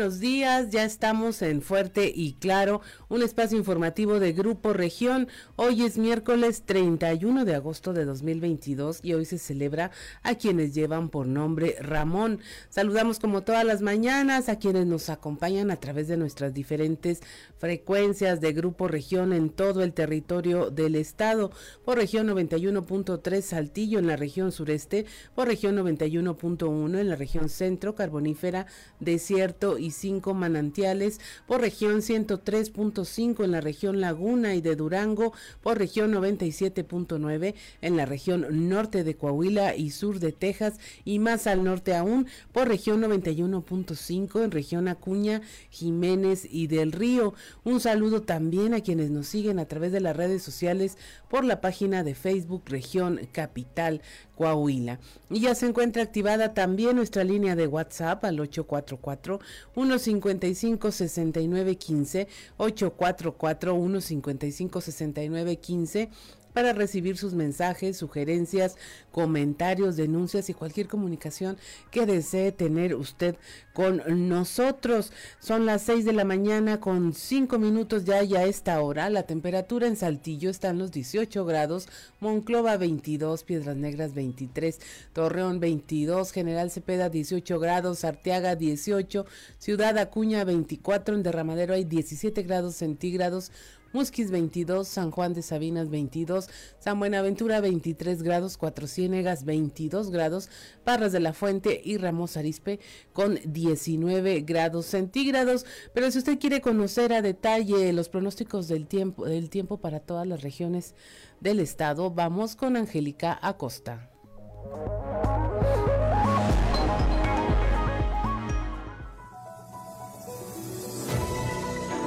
Buenos días, ya estamos en Fuerte y Claro, un espacio informativo de Grupo Región. Hoy es miércoles 31 de agosto de 2022 y hoy se celebra a quienes llevan por nombre Ramón. Saludamos como todas las mañanas a quienes nos acompañan a través de nuestras diferentes frecuencias de Grupo Región en todo el territorio del estado, por región 91.3 Saltillo en la región sureste, por región 91.1 en la región centro, carbonífera, desierto y manantiales, por región 103.5 en la región Laguna y de Durango, por región 97.9 en la región norte de Coahuila y sur de Texas y más al norte aún, por región 91.5 en región Acuña, Jiménez y del Río. Un saludo también a quienes nos siguen a través de las redes sociales por la página de Facebook Región Capital Coahuila. Y ya se encuentra activada también nuestra línea de WhatsApp al 844 155 6915 844 155 6915 para recibir sus mensajes, sugerencias, comentarios, denuncias y cualquier comunicación que desee tener usted con nosotros. Son las 6 de la mañana con 5 minutos ya y a esta hora. La temperatura en Saltillo está en los 18 grados, Monclova 22, Piedras Negras 23, Torreón 22, General Cepeda 18 grados, Arteaga 18, Ciudad Acuña 24, en Derramadero hay 17 grados centígrados, Musquis 22, San Juan de Sabinas 22, San Buenaventura 23 grados, Cuatro Ciénegas 22 grados, Parras de la Fuente y Ramos Arispe con 19 grados centígrados. Pero si usted quiere conocer a detalle los pronósticos del tiempo, del tiempo para todas las regiones del estado, vamos con Angélica Acosta.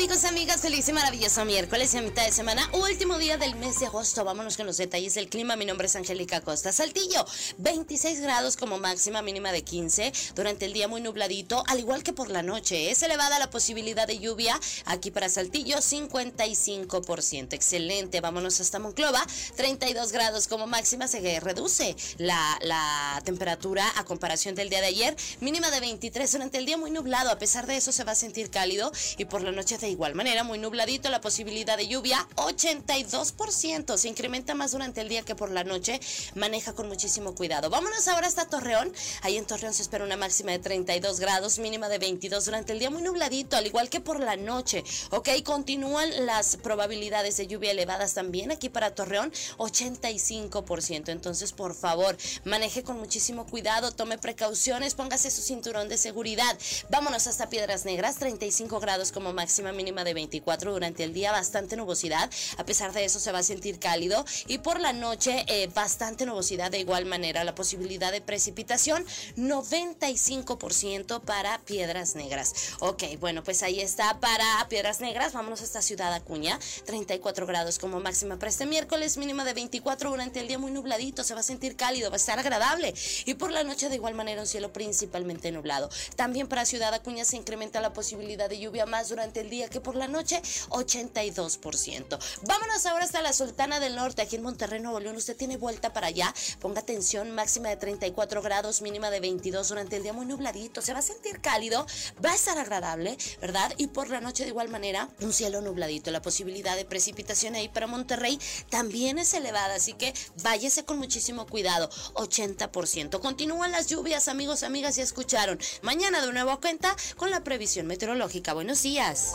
Amigos, amigas? Feliz y maravilloso miércoles y a mitad de semana, último día del mes de agosto. Vámonos con los detalles del clima. Mi nombre es Angélica Costa. Saltillo, 26 grados como máxima, mínima de 15. Durante el día muy nubladito, al igual que por la noche. Es elevada la posibilidad de lluvia aquí para Saltillo, 55%. Excelente. Vámonos hasta Monclova, 32 grados como máxima. Se reduce la, la temperatura a comparación del día de ayer. Mínima de 23 durante el día muy nublado. A pesar de eso se va a sentir cálido y por la noche de igual manera, muy nubladito, la posibilidad de lluvia 82%. Se incrementa más durante el día que por la noche. Maneja con muchísimo cuidado. Vámonos ahora hasta Torreón. Ahí en Torreón se espera una máxima de 32 grados, mínima de 22 durante el día, muy nubladito, al igual que por la noche. Ok, continúan las probabilidades de lluvia elevadas también aquí para Torreón, 85%. Entonces, por favor, maneje con muchísimo cuidado, tome precauciones, póngase su cinturón de seguridad. Vámonos hasta Piedras Negras, 35 grados como máxima mínima de 24 durante el día, bastante nubosidad. A pesar de eso se va a sentir cálido y por la noche eh, bastante nubosidad de igual manera. La posibilidad de precipitación 95% para Piedras Negras. Ok, bueno, pues ahí está para Piedras Negras. Vámonos hasta Ciudad Acuña, 34 grados como máxima para este miércoles, mínima de 24 durante el día muy nubladito. Se va a sentir cálido, va a estar agradable y por la noche de igual manera un cielo principalmente nublado. También para Ciudad Acuña se incrementa la posibilidad de lluvia más durante el día que por la noche 82%. Vámonos ahora hasta la Sultana del Norte, aquí en Monterrey, Nuevo León. Usted tiene vuelta para allá. Ponga atención, máxima de 34 grados, mínima de 22 durante el día muy nubladito. Se va a sentir cálido, va a estar agradable, ¿verdad? Y por la noche de igual manera, un cielo nubladito. La posibilidad de precipitación ahí para Monterrey también es elevada, así que váyase con muchísimo cuidado. 80%. Continúan las lluvias, amigos, amigas, ya escucharon. Mañana de nuevo cuenta con la previsión meteorológica. Buenos días.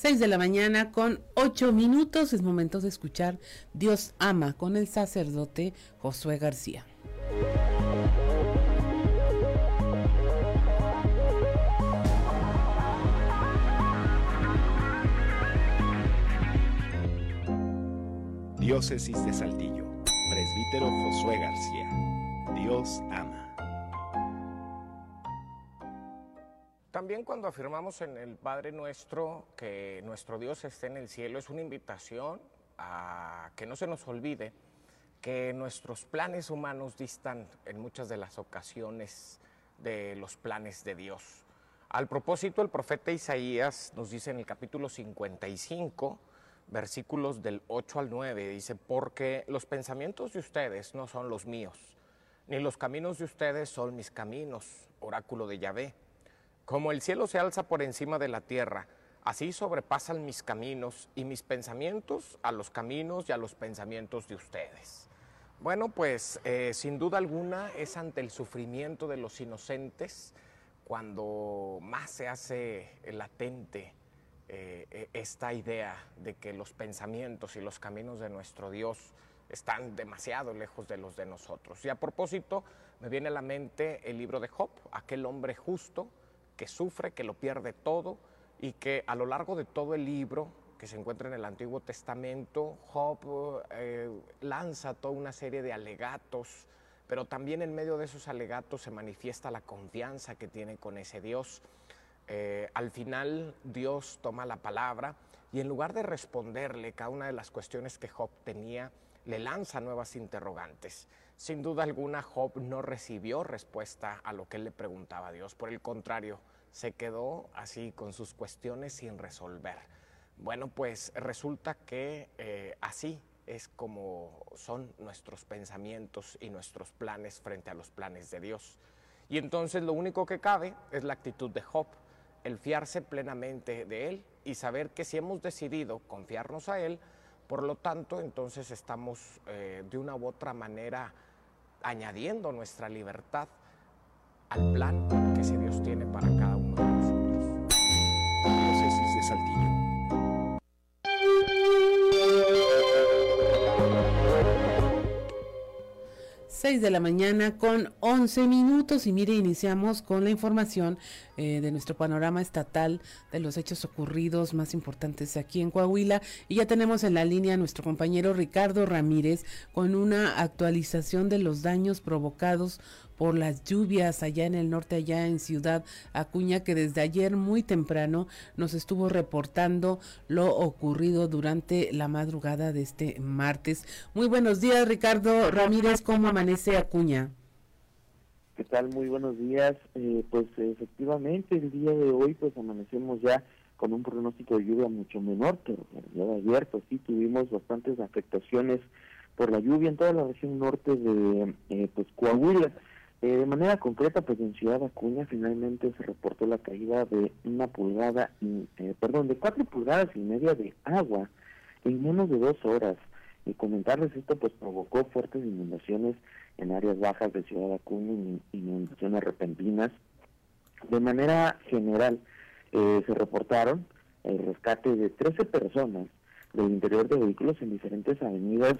6 de la mañana con 8 minutos. Es momento de escuchar Dios ama con el sacerdote Josué García. Diócesis de Saltillo. Josué García. Dios ama. También cuando afirmamos en el Padre Nuestro que nuestro Dios esté en el cielo, es una invitación a que no se nos olvide que nuestros planes humanos distan en muchas de las ocasiones de los planes de Dios. Al propósito, el profeta Isaías nos dice en el capítulo 55, versículos del 8 al 9, dice, porque los pensamientos de ustedes no son los míos, ni los caminos de ustedes son mis caminos, oráculo de Yahvé. Como el cielo se alza por encima de la tierra, así sobrepasan mis caminos y mis pensamientos a los caminos y a los pensamientos de ustedes. Bueno, pues eh, sin duda alguna es ante el sufrimiento de los inocentes cuando más se hace latente eh, e, esta idea de que los pensamientos y los caminos de nuestro Dios están demasiado lejos de los de nosotros. Y a propósito, me viene a la mente el libro de Job, aquel hombre justo que sufre, que lo pierde todo y que a lo largo de todo el libro que se encuentra en el Antiguo Testamento, Job eh, lanza toda una serie de alegatos, pero también en medio de esos alegatos se manifiesta la confianza que tiene con ese Dios. Eh, al final Dios toma la palabra y en lugar de responderle cada una de las cuestiones que Job tenía, le lanza nuevas interrogantes. Sin duda alguna, Job no recibió respuesta a lo que él le preguntaba a Dios. Por el contrario, se quedó así con sus cuestiones sin resolver. Bueno, pues resulta que eh, así es como son nuestros pensamientos y nuestros planes frente a los planes de Dios. Y entonces lo único que cabe es la actitud de Job, el fiarse plenamente de Él y saber que si hemos decidido confiarnos a Él, por lo tanto entonces estamos eh, de una u otra manera añadiendo nuestra libertad al plan que ese Dios tiene para cada uno de nosotros. Saltillo. 6 de la mañana con 11 minutos. Y mire, iniciamos con la información eh, de nuestro panorama estatal de los hechos ocurridos más importantes aquí en Coahuila. Y ya tenemos en la línea a nuestro compañero Ricardo Ramírez con una actualización de los daños provocados por las lluvias allá en el norte, allá en Ciudad Acuña, que desde ayer muy temprano nos estuvo reportando lo ocurrido durante la madrugada de este martes. Muy buenos días, Ricardo Ramírez, ¿cómo amanece Acuña? ¿Qué tal? Muy buenos días. Eh, pues efectivamente el día de hoy pues amanecemos ya con un pronóstico de lluvia mucho menor que el día de ayer, pues sí tuvimos bastantes afectaciones por la lluvia en toda la región norte de eh, pues Coahuila. Eh, de manera concreta, pues en Ciudad Acuña finalmente se reportó la caída de una pulgada, eh, perdón, de cuatro pulgadas y media de agua en menos de dos horas. Y comentarles esto pues provocó fuertes inundaciones en áreas bajas de Ciudad Acuña inundaciones repentinas. De manera general eh, se reportaron el rescate de 13 personas del interior de vehículos en diferentes avenidas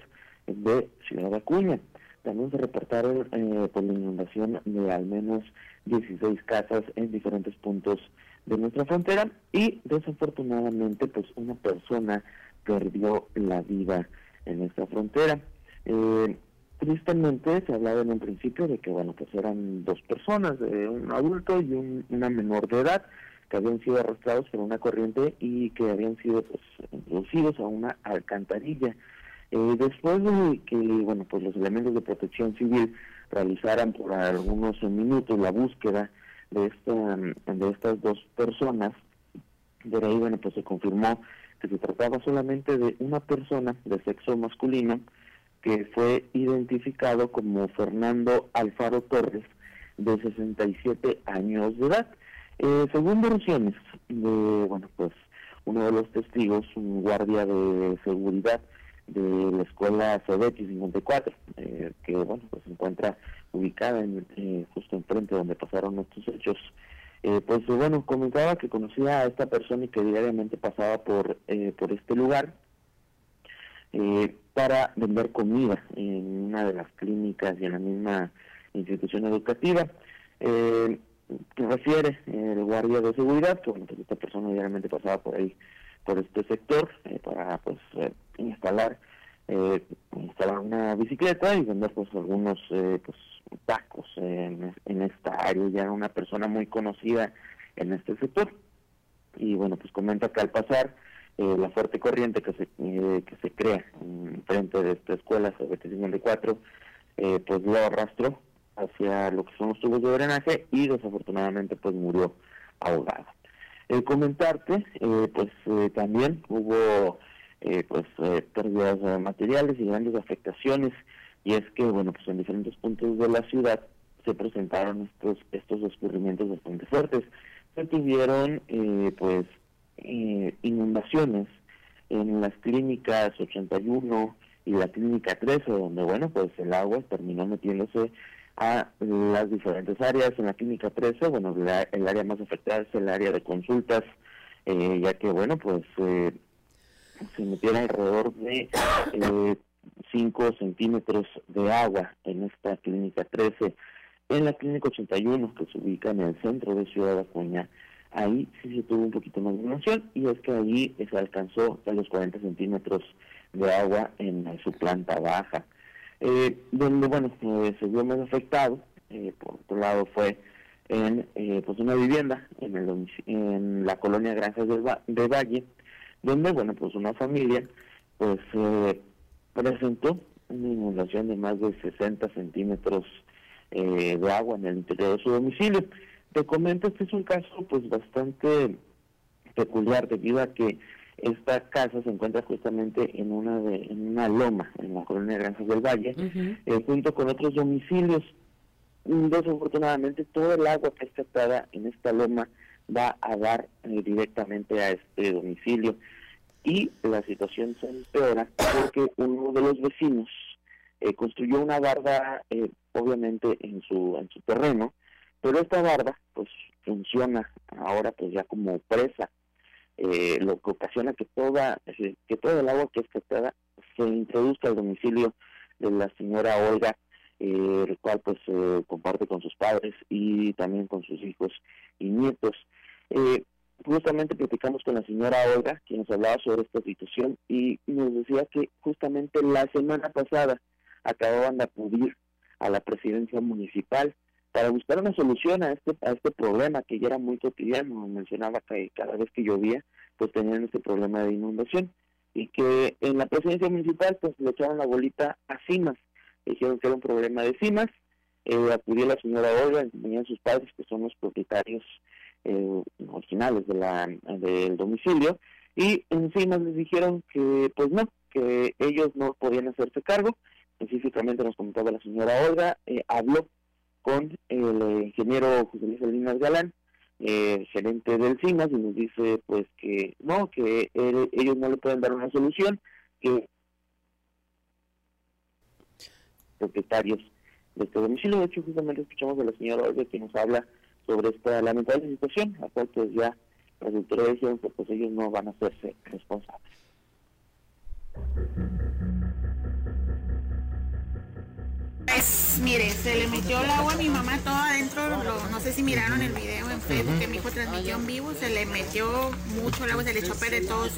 de Ciudad Acuña. También se reportaron eh, por la inundación de al menos 16 casas en diferentes puntos de nuestra frontera y desafortunadamente pues una persona perdió la vida en nuestra frontera. Eh, tristemente se hablaba en un principio de que bueno pues eran dos personas, un adulto y una menor de edad que habían sido arrastrados por una corriente y que habían sido pues introducidos a una alcantarilla. Eh, después de que bueno pues los elementos de protección civil realizaran por algunos minutos la búsqueda de esta de estas dos personas de ahí bueno pues se confirmó que se trataba solamente de una persona de sexo masculino que fue identificado como Fernando Alfaro Torres de 67 años de edad. Eh, según versiones de bueno pues uno de los testigos un guardia de seguridad de la escuela Sobetti 54, eh, que bueno, pues se encuentra ubicada en, eh, justo enfrente donde pasaron estos hechos. Eh, pues bueno, comentaba que conocía a esta persona y que diariamente pasaba por, por este lugar para vender comida en una de las clínicas y en la misma institución educativa. que refiere el guardia de seguridad, que bueno, pues esta persona diariamente pasaba por ahí por este sector para pues instalar eh, instalar una bicicleta y vender pues algunos eh, pues tacos en, en esta área. Ya una persona muy conocida en este sector. Y bueno, pues comenta que al pasar eh, la fuerte corriente que se, eh, que se crea frente de esta escuela, sobre 54, eh, pues lo arrastró hacia lo que son los tubos de drenaje y desafortunadamente pues murió ahogado. El comentarte, eh, pues también hubo pues pérdidas materiales y grandes afectaciones y es que bueno pues en diferentes puntos de la ciudad se presentaron estos estos escurrimientos bastante fuertes. Se tuvieron eh, pues eh, inundaciones en las clínicas 81 y la clínica 13 donde bueno pues el agua terminó metiéndose a las diferentes áreas en la clínica 13 bueno el área más afectada es el área de consultas eh, ya que bueno pues se metieron alrededor de 5 centímetros de agua en esta clínica 13 en la clínica 81, que se ubica en el centro de Ciudad Acuña, ahí sí se tuvo un poquito más de inundación y es que ahí se alcanzó a los 40 centímetros de agua en su planta baja. Eh, donde, bueno, eh, se vio más afectado, eh, por otro lado, fue en pues una vivienda en, el, en la colonia Granjas del de Valle, donde, bueno, pues una familia pues presentó una inundación de más de 60 centímetros eh, de agua en el interior de su domicilio. Te comento que es un caso pues bastante peculiar debido a que esta casa se encuentra justamente en una de, en una loma en la colonia Granjas del Valle, eh, junto con otros domicilios. Desafortunadamente todo el agua que está captada en esta loma va a dar eh, directamente a este domicilio. Y la situación se empeora porque uno de los vecinos eh, construyó una barda eh, obviamente en su en su terreno pero esta barda pues funciona ahora pues ya como presa eh, lo que ocasiona que toda que todo el agua que es captada se introduzca al domicilio de la señora Olga el cual pues comparte con sus padres y también con sus hijos y nietos. Justamente platicamos con la señora Olga, quien nos hablaba sobre esta situación, y nos decía que justamente la semana pasada acababan de acudir a la presidencia municipal para buscar una solución a este a este problema que ya era muy cotidiano mencionaba que cada vez que llovía pues tenían este problema de inundación. Y que en la presidencia municipal pues le echaron la bolita a CIMAS dijeron que era un problema de CIMAS eh, acudió la señora Olga venían sus padres que son los propietarios eh, originales de la del domicilio. Y en CIMAS les dijeron que pues no que ellos no podían hacerse cargo. Específicamente nos comentaba la señora Olga, eh, habló con el eh, ingeniero José Luis Salinas Galán, eh, gerente del CIMAS, y nos dice pues que no, que ellos no le pueden dar una solución, que propietarios de este domicilio, de hecho justamente escuchamos a la señora Olga que nos habla sobre esta lamentable situación, la cual pues ya autoridades dijeron que pues ellos no van a hacerse responsables. Pues mire, se le metió el agua a mi mamá todo adentro, no sé si miraron el video en Facebook que mi hijo transmitió en vivo, se le metió mucho el agua, se le echó a perder todos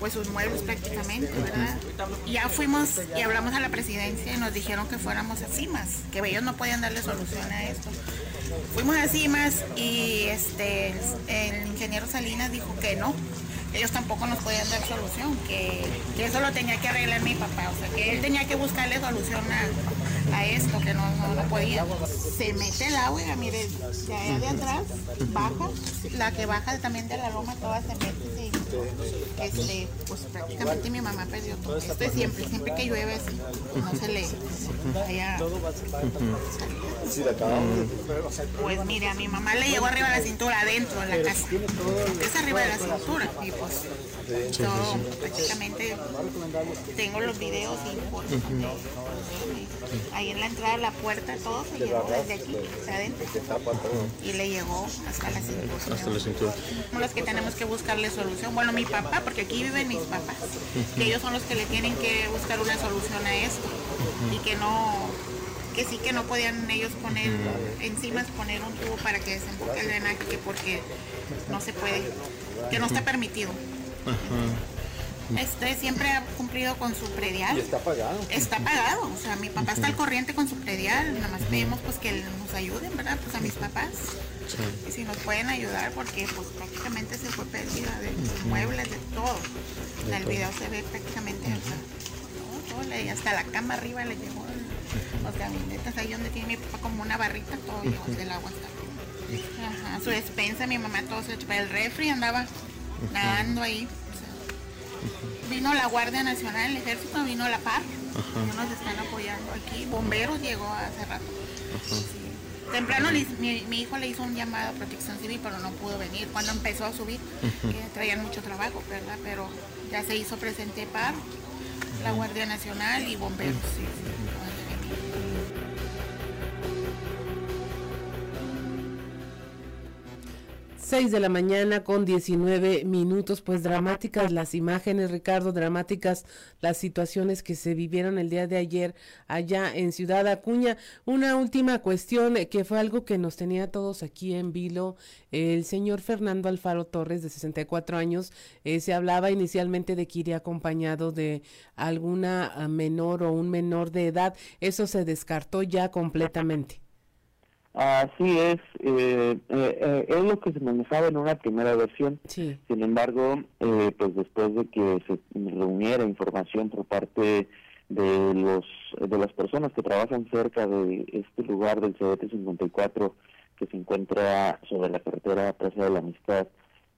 pues sus muebles prácticamente, ¿verdad? Ya fuimos y hablamos a la presidencia y nos dijeron que fuéramos a CIMAS, que ellos no podían darle solución a esto. Fuimos a CIMAS y este el ingeniero Salinas dijo que no, ellos tampoco nos podían dar solución, que, eso lo tenía que arreglar mi papá, o sea, que él tenía que buscarle solución a, esto, que no, no, podía. Se mete el agua, mire, de allá de atrás, baja, la que baja también de la loma, toda se mete, este, pues prácticamente mi mamá perdió todo. Esto es siempre, siempre que llueve así, no se le allá, Pues mire, a mi mamá le llegó arriba de la cintura, adentro de la casa. Es arriba de la cintura. Y pues yo prácticamente tengo los videos y fotos ahí en la entrada de la puerta todo se llegó desde aquí hasta adentro y le llegó hasta la cintura. Hasta la cintura. Los que tenemos que buscarle solución. Bueno, mi papá, porque aquí viven mis papás, que ellos son los que le tienen que buscar una solución a esto y que no que sí que no podían ellos poner encima poner un tubo para que desemboque el drenaje porque no se puede que no está permitido Este siempre ha cumplido con su predial. ¿Y está pagado? Está pagado, o sea, mi papá está al corriente con su predial, nada más pedimos pues que nos ayuden, ¿verdad? Pues a mis papás. Y si nos pueden ayudar porque pues prácticamente se fue pérdida de muebles, de todo. En el video se ve prácticamente hasta, todo, todo, hasta la cama arriba le llegó los gabinetes ahí donde tiene mi papá como una barrita, todo llegó del agua hasta Ajá, su despensa, mi mamá todo se echó el refri andaba nadando ahí. Vino la Guardia Nacional, el Ejército, vino la PAR, nos están apoyando aquí. Bomberos llegó hace rato. Temprano mi, hijo le hizo un llamado a protección civil, pero no pudo venir. Cuando empezó a subir, traían mucho trabajo, ¿verdad? Pero ya se hizo presente PAR, la Guardia Nacional y bomberos. 6 de la mañana con 19 minutos, pues dramáticas las imágenes, Ricardo, dramáticas las situaciones que se vivieron el día de ayer allá en Ciudad Acuña. Una última cuestión eh, que fue algo que nos tenía todos aquí en vilo, el señor Fernando Alfaro Torres, de 64 años, eh, se hablaba inicialmente de que iría acompañado de alguna ah, menor o un menor de edad, eso se descartó ya completamente. Así es, eh, eh, eh, es lo que se manejaba en una primera versión. Sin embargo, pues después de que se reuniera información por parte de los de las personas que trabajan cerca de este lugar del CDT 54 que se encuentra sobre la carretera Plaza de la Amistad,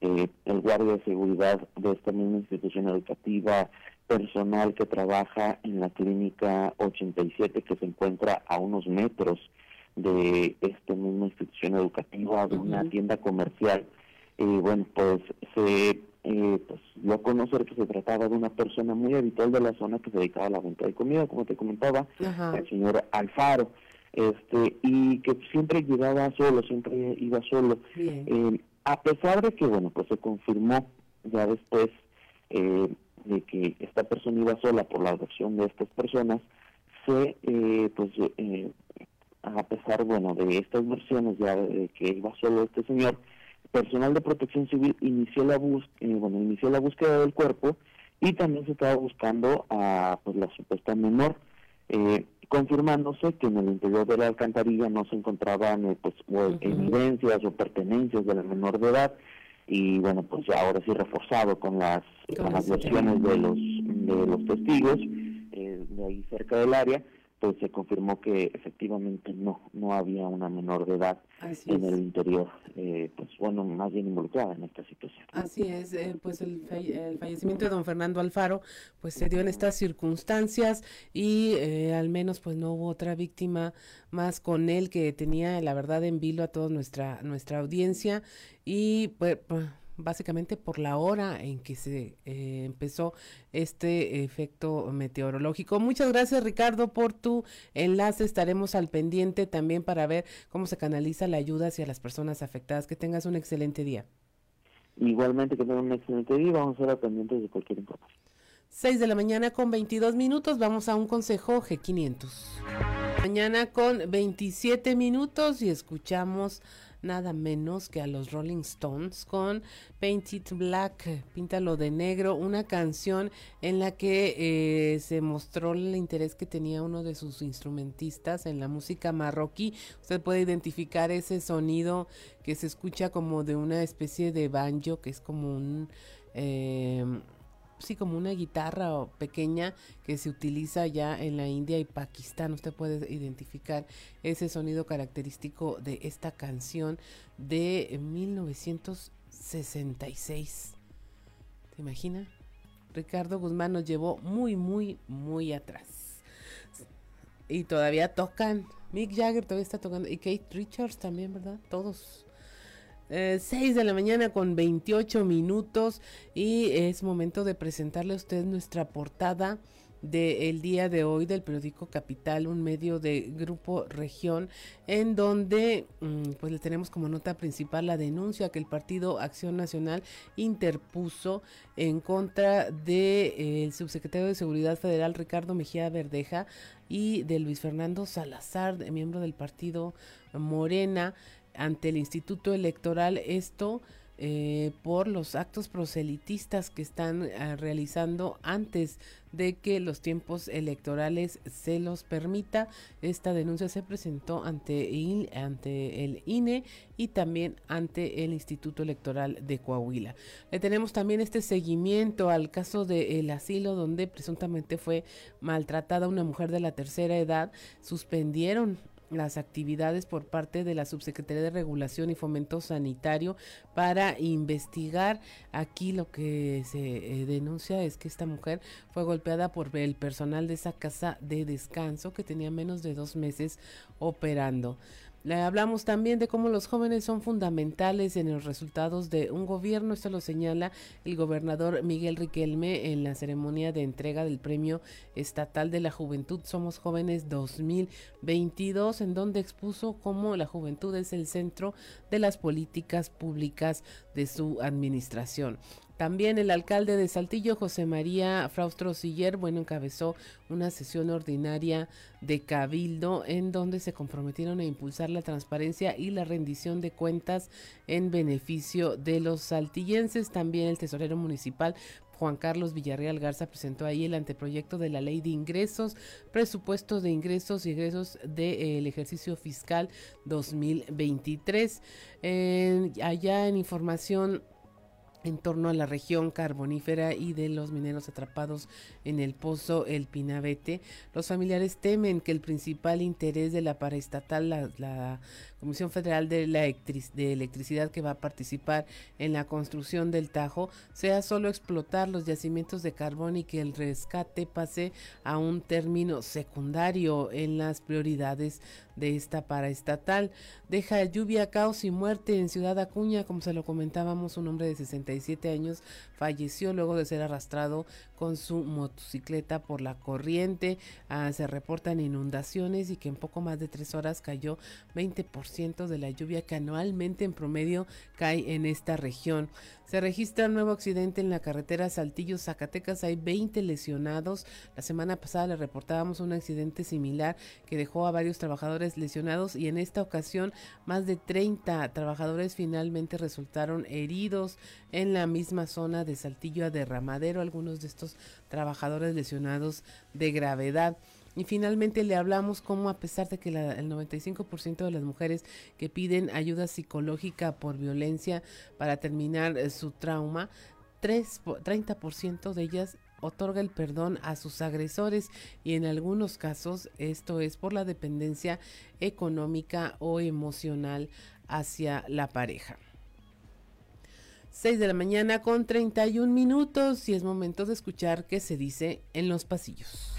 el guardia de seguridad de esta misma institución educativa, personal que trabaja en la clínica 87 que se encuentra a unos metros de esta misma institución educativa, de una tienda comercial. Y bueno, pues se eh, pues, dio a conocer que se trataba de una persona muy habitual de la zona que se dedicaba a la venta de comida, como te comentaba, el señor Alfaro, este y que siempre llegaba solo, siempre iba solo. Eh, a pesar de que, bueno, pues se confirmó ya después eh, de que esta persona iba sola por la adopción de estas personas, se eh, pues eh, a pesar, bueno, de estas versiones ya de que iba solo este señor, personal de protección civil inició la búsqueda, eh, bueno, inició la búsqueda del cuerpo y también se estaba buscando a pues la supuesta menor, eh, confirmándose que en el interior de la alcantarilla no se encontraban eh, pues evidencias o pertenencias de la menor de edad y bueno pues ya ahora sí reforzado con las, con las versiones de los de los testigos de ahí cerca del área pues se confirmó que efectivamente no no había una menor de edad en el interior, eh, pues bueno, más bien involucrada en esta situación. Así es, eh, pues el, fallecimiento de don Fernando Alfaro pues se dio en estas circunstancias y eh, al menos pues no hubo otra víctima más con él que tenía la verdad en vilo a toda nuestra nuestra audiencia y pues, pues básicamente por la hora en que se eh, empezó este efecto meteorológico. Muchas gracias Ricardo por tu enlace. Estaremos al pendiente también para ver cómo se canaliza la ayuda hacia las personas afectadas. Que tengas un excelente día. Igualmente que tengan un excelente día. Vamos a estar pendientes de cualquier información. 6 de la mañana con 22 minutos. Vamos a un consejo G500. Mañana con 27 minutos y escuchamos nada menos que a los Rolling Stones con Paint It Black, Píntalo de Negro, una canción en la que eh, se mostró el interés que tenía uno de sus instrumentistas en la música marroquí. Usted puede identificar ese sonido que se escucha como de una especie de banjo, que es como un... Eh, sí, como una guitarra pequeña que se utiliza ya en la India y Pakistán. Usted puede identificar ese sonido característico de esta canción de 1966. ¿Te imagina? Ricardo Guzmán nos llevó muy, muy, muy atrás. Y todavía tocan. Mick Jagger todavía está tocando. Y Kate Richards también, ¿verdad? Todos 6 eh, de la mañana con 28 minutos y es momento de presentarle a usted nuestra portada del día de hoy del periódico Capital, un medio de Grupo Región, en donde mm, pues le tenemos como nota principal la denuncia que el Partido Acción Nacional interpuso en contra del de, eh, subsecretario de Seguridad Federal Ricardo Mejía Verdeja y de Luis Fernando Salazar, miembro del partido Morena, ante el Instituto Electoral. Esto eh, por los actos proselitistas que están eh, realizando antes de que los tiempos electorales se los permita. Esta denuncia se presentó ante, el, ante el INE y también ante el Instituto Electoral de Coahuila. Le tenemos también este seguimiento al caso del asilo donde presuntamente fue maltratada una mujer de la tercera edad. Suspendieron las actividades por parte de la Subsecretaría de Regulación y Fomento Sanitario para investigar. Aquí lo que se eh, denuncia es que esta mujer fue golpeada por el personal de esa casa de descanso que tenía menos de dos meses operando. Le hablamos también de cómo los jóvenes son fundamentales en los resultados de un gobierno. Esto lo señala el gobernador Miguel Riquelme en la ceremonia de entrega del Premio Estatal de la Juventud Somos Jóvenes 2022, en donde expuso cómo la juventud es el centro de las políticas públicas de su administración. También el alcalde de Saltillo, José María Fraustro Siller, bueno, encabezó una sesión ordinaria de Cabildo en donde se comprometieron a impulsar la transparencia y la rendición de cuentas en beneficio de los saltillenses. También el tesorero municipal Juan Carlos Villarreal Garza presentó ahí el anteproyecto de la ley de ingresos, presupuesto de ingresos y egresos del ejercicio fiscal 2023. allá en información en torno a la región carbonífera y de los mineros atrapados en el pozo El Pinabete. Los familiares temen que el principal interés de la paraestatal, la, la Comisión Federal de, la de Electricidad que va a participar en la construcción del Tajo, sea solo explotar los yacimientos de carbón y que el rescate pase a un término secundario en las prioridades de esta paraestatal. Deja lluvia, caos y muerte en Ciudad Acuña, como se lo comentábamos, un hombre de 67 años falleció luego de ser arrastrado con su motocicleta por la corriente. Ah, se reportan inundaciones y que en poco más de tres horas cayó 20% de la lluvia que anualmente en promedio cae en esta región. Se registra un nuevo accidente en la carretera Saltillo Zacatecas. Hay 20 lesionados. La semana pasada le reportábamos un accidente similar que dejó a varios trabajadores lesionados y en esta ocasión más de 30 trabajadores finalmente resultaron heridos en la misma zona de Saltillo a Derramadero. Algunos de estos trabajadores lesionados de gravedad. Y finalmente le hablamos cómo a pesar de que el 95% de las mujeres que piden ayuda psicológica por violencia para terminar eh, su trauma, 3, 30% de ellas otorga el perdón a sus agresores y en algunos casos esto es por la dependencia económica o emocional hacia la pareja. 6 de la mañana con 31 minutos y es momento de escuchar qué se dice en los pasillos.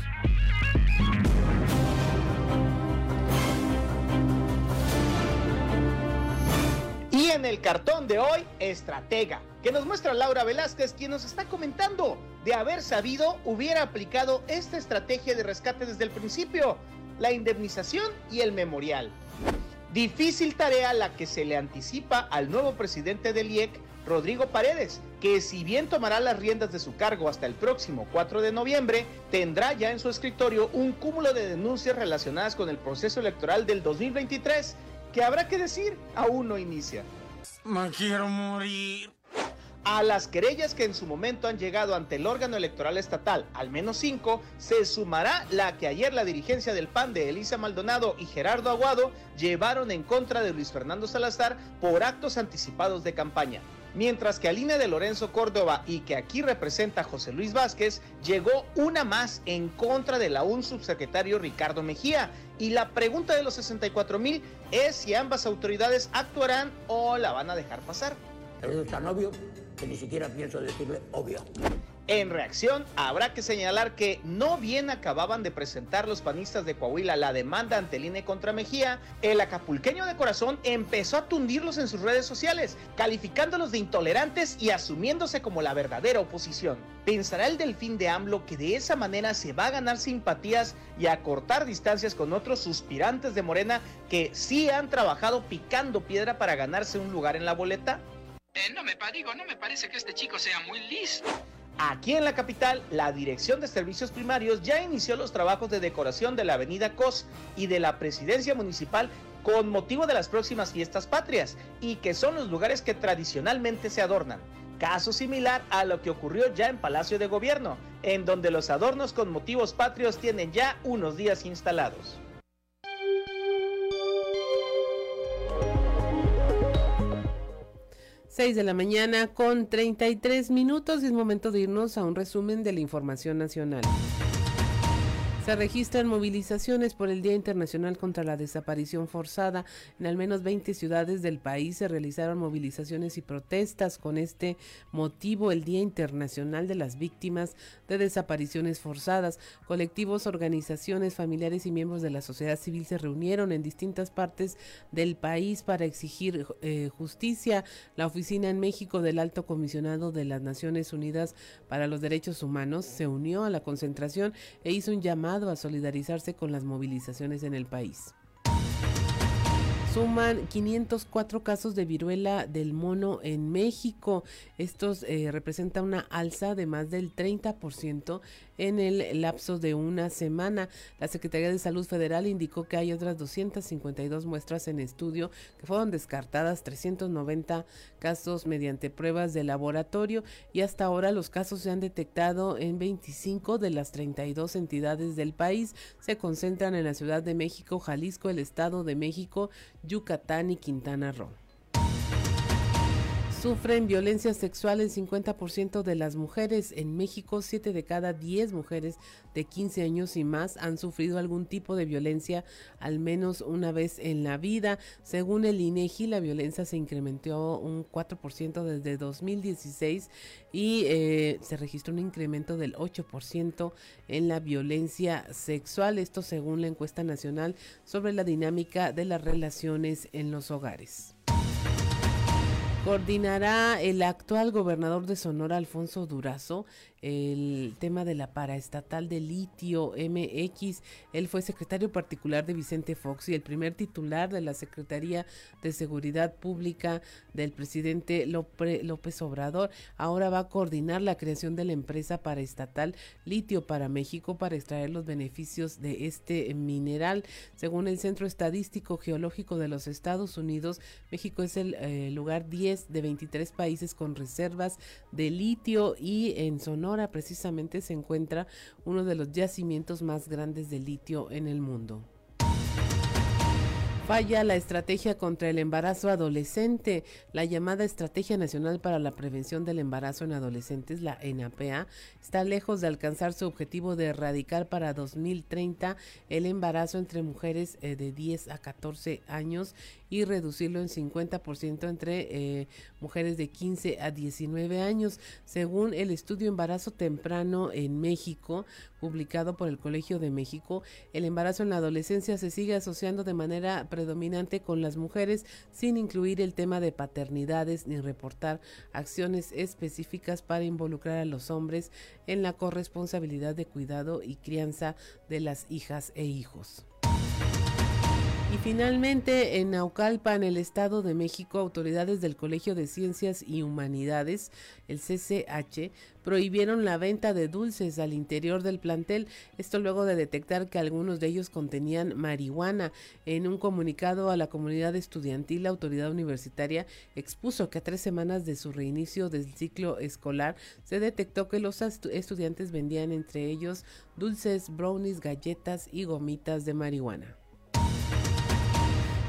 Y en el cartón de hoy, estratega, que nos muestra Laura Velázquez, quien nos está comentando, de haber sabido, hubiera aplicado esta estrategia de rescate desde el principio, la indemnización y el memorial. Difícil tarea la que se le anticipa al nuevo presidente del IEC, Rodrigo Paredes, que si bien tomará las riendas de su cargo hasta el próximo 4 de noviembre, tendrá ya en su escritorio un cúmulo de denuncias relacionadas con el proceso electoral del 2023 que habrá que decir, aún no inicia. Me quiero morir. A las querellas que en su momento han llegado ante el órgano electoral estatal, al menos cinco, se sumará la que ayer la dirigencia del PAN de Elisa Maldonado y Gerardo Aguado llevaron en contra de Luis Fernando Salazar por actos anticipados de campaña mientras que Alina de Lorenzo Córdoba y que aquí representa José Luis Vázquez, llegó una más en contra de la un subsecretario Ricardo Mejía. Y la pregunta de los 64 mil es si ambas autoridades actuarán o la van a dejar pasar. Que ni siquiera pienso decirle obvio. En reacción, habrá que señalar que no bien acababan de presentar los panistas de Coahuila la demanda ante el INE contra Mejía, el acapulqueño de corazón empezó a tundirlos en sus redes sociales, calificándolos de intolerantes y asumiéndose como la verdadera oposición. ¿Pensará el delfín de AMLO que de esa manera se va a ganar simpatías y a cortar distancias con otros suspirantes de Morena que sí han trabajado picando piedra para ganarse un lugar en la boleta? Eh, no me digo, no me parece que este chico sea muy listo. Aquí en la capital, la Dirección de Servicios Primarios ya inició los trabajos de decoración de la avenida COS y de la Presidencia Municipal con motivo de las próximas fiestas patrias y que son los lugares que tradicionalmente se adornan. Caso similar a lo que ocurrió ya en Palacio de Gobierno, en donde los adornos con motivos patrios tienen ya unos días instalados. 6 de la mañana con 33 minutos y es momento de irnos a un resumen de la información nacional. Se registran movilizaciones por el Día Internacional contra la Desaparición Forzada. En al menos 20 ciudades del país se realizaron movilizaciones y protestas con este motivo, el Día Internacional de las Víctimas de Desapariciones Forzadas. Colectivos, organizaciones, familiares y miembros de la sociedad civil se reunieron en distintas partes del país para exigir eh, justicia. La oficina en México del Alto Comisionado de las Naciones Unidas para los Derechos Humanos se unió a la concentración e hizo un llamado a solidarizarse con las movilizaciones en el país. Suman 504 casos de viruela del mono en México. Estos eh, representan una alza de más del 30% en el lapso de una semana. La Secretaría de Salud Federal indicó que hay otras 252 muestras en estudio que fueron descartadas, 390 casos mediante pruebas de laboratorio y hasta ahora los casos se han detectado en 25 de las 32 entidades del país. Se concentran en la Ciudad de México, Jalisco, el Estado de México, Yucatán y Quintana Roo. Sufren violencia sexual el 50% de las mujeres. En México, 7 de cada 10 mujeres de 15 años y más han sufrido algún tipo de violencia al menos una vez en la vida. Según el INEGI, la violencia se incrementó un 4% desde 2016 y eh, se registró un incremento del 8% en la violencia sexual. Esto según la encuesta nacional sobre la dinámica de las relaciones en los hogares. Coordinará el actual gobernador de Sonora, Alfonso Durazo, el tema de la paraestatal de litio MX. Él fue secretario particular de Vicente Fox y el primer titular de la Secretaría de Seguridad Pública del presidente López Obrador. Ahora va a coordinar la creación de la empresa paraestatal Litio para México para extraer los beneficios de este mineral. Según el Centro Estadístico Geológico de los Estados Unidos, México es el eh, lugar 10 de 23 países con reservas de litio y en Sonora precisamente se encuentra uno de los yacimientos más grandes de litio en el mundo. Falla la estrategia contra el embarazo adolescente. La llamada Estrategia Nacional para la Prevención del Embarazo en Adolescentes, la ENAPA, está lejos de alcanzar su objetivo de erradicar para 2030 el embarazo entre mujeres eh, de 10 a 14 años y reducirlo en 50% entre eh, mujeres de 15 a 19 años, según el estudio Embarazo Temprano en México, publicado por el Colegio de México. El embarazo en la adolescencia se sigue asociando de manera predominante con las mujeres, sin incluir el tema de paternidades ni reportar acciones específicas para involucrar a los hombres en la corresponsabilidad de cuidado y crianza de las hijas e hijos. Y finalmente, en Naucalpan, el Estado de México, autoridades del Colegio de Ciencias y Humanidades, el CCH, prohibieron la venta de dulces al interior del plantel, esto luego de detectar que algunos de ellos contenían marihuana. En un comunicado a la comunidad estudiantil, la autoridad universitaria expuso que a tres semanas de su reinicio del ciclo escolar se detectó que los estudiantes vendían entre ellos dulces, brownies, galletas y gomitas de marihuana.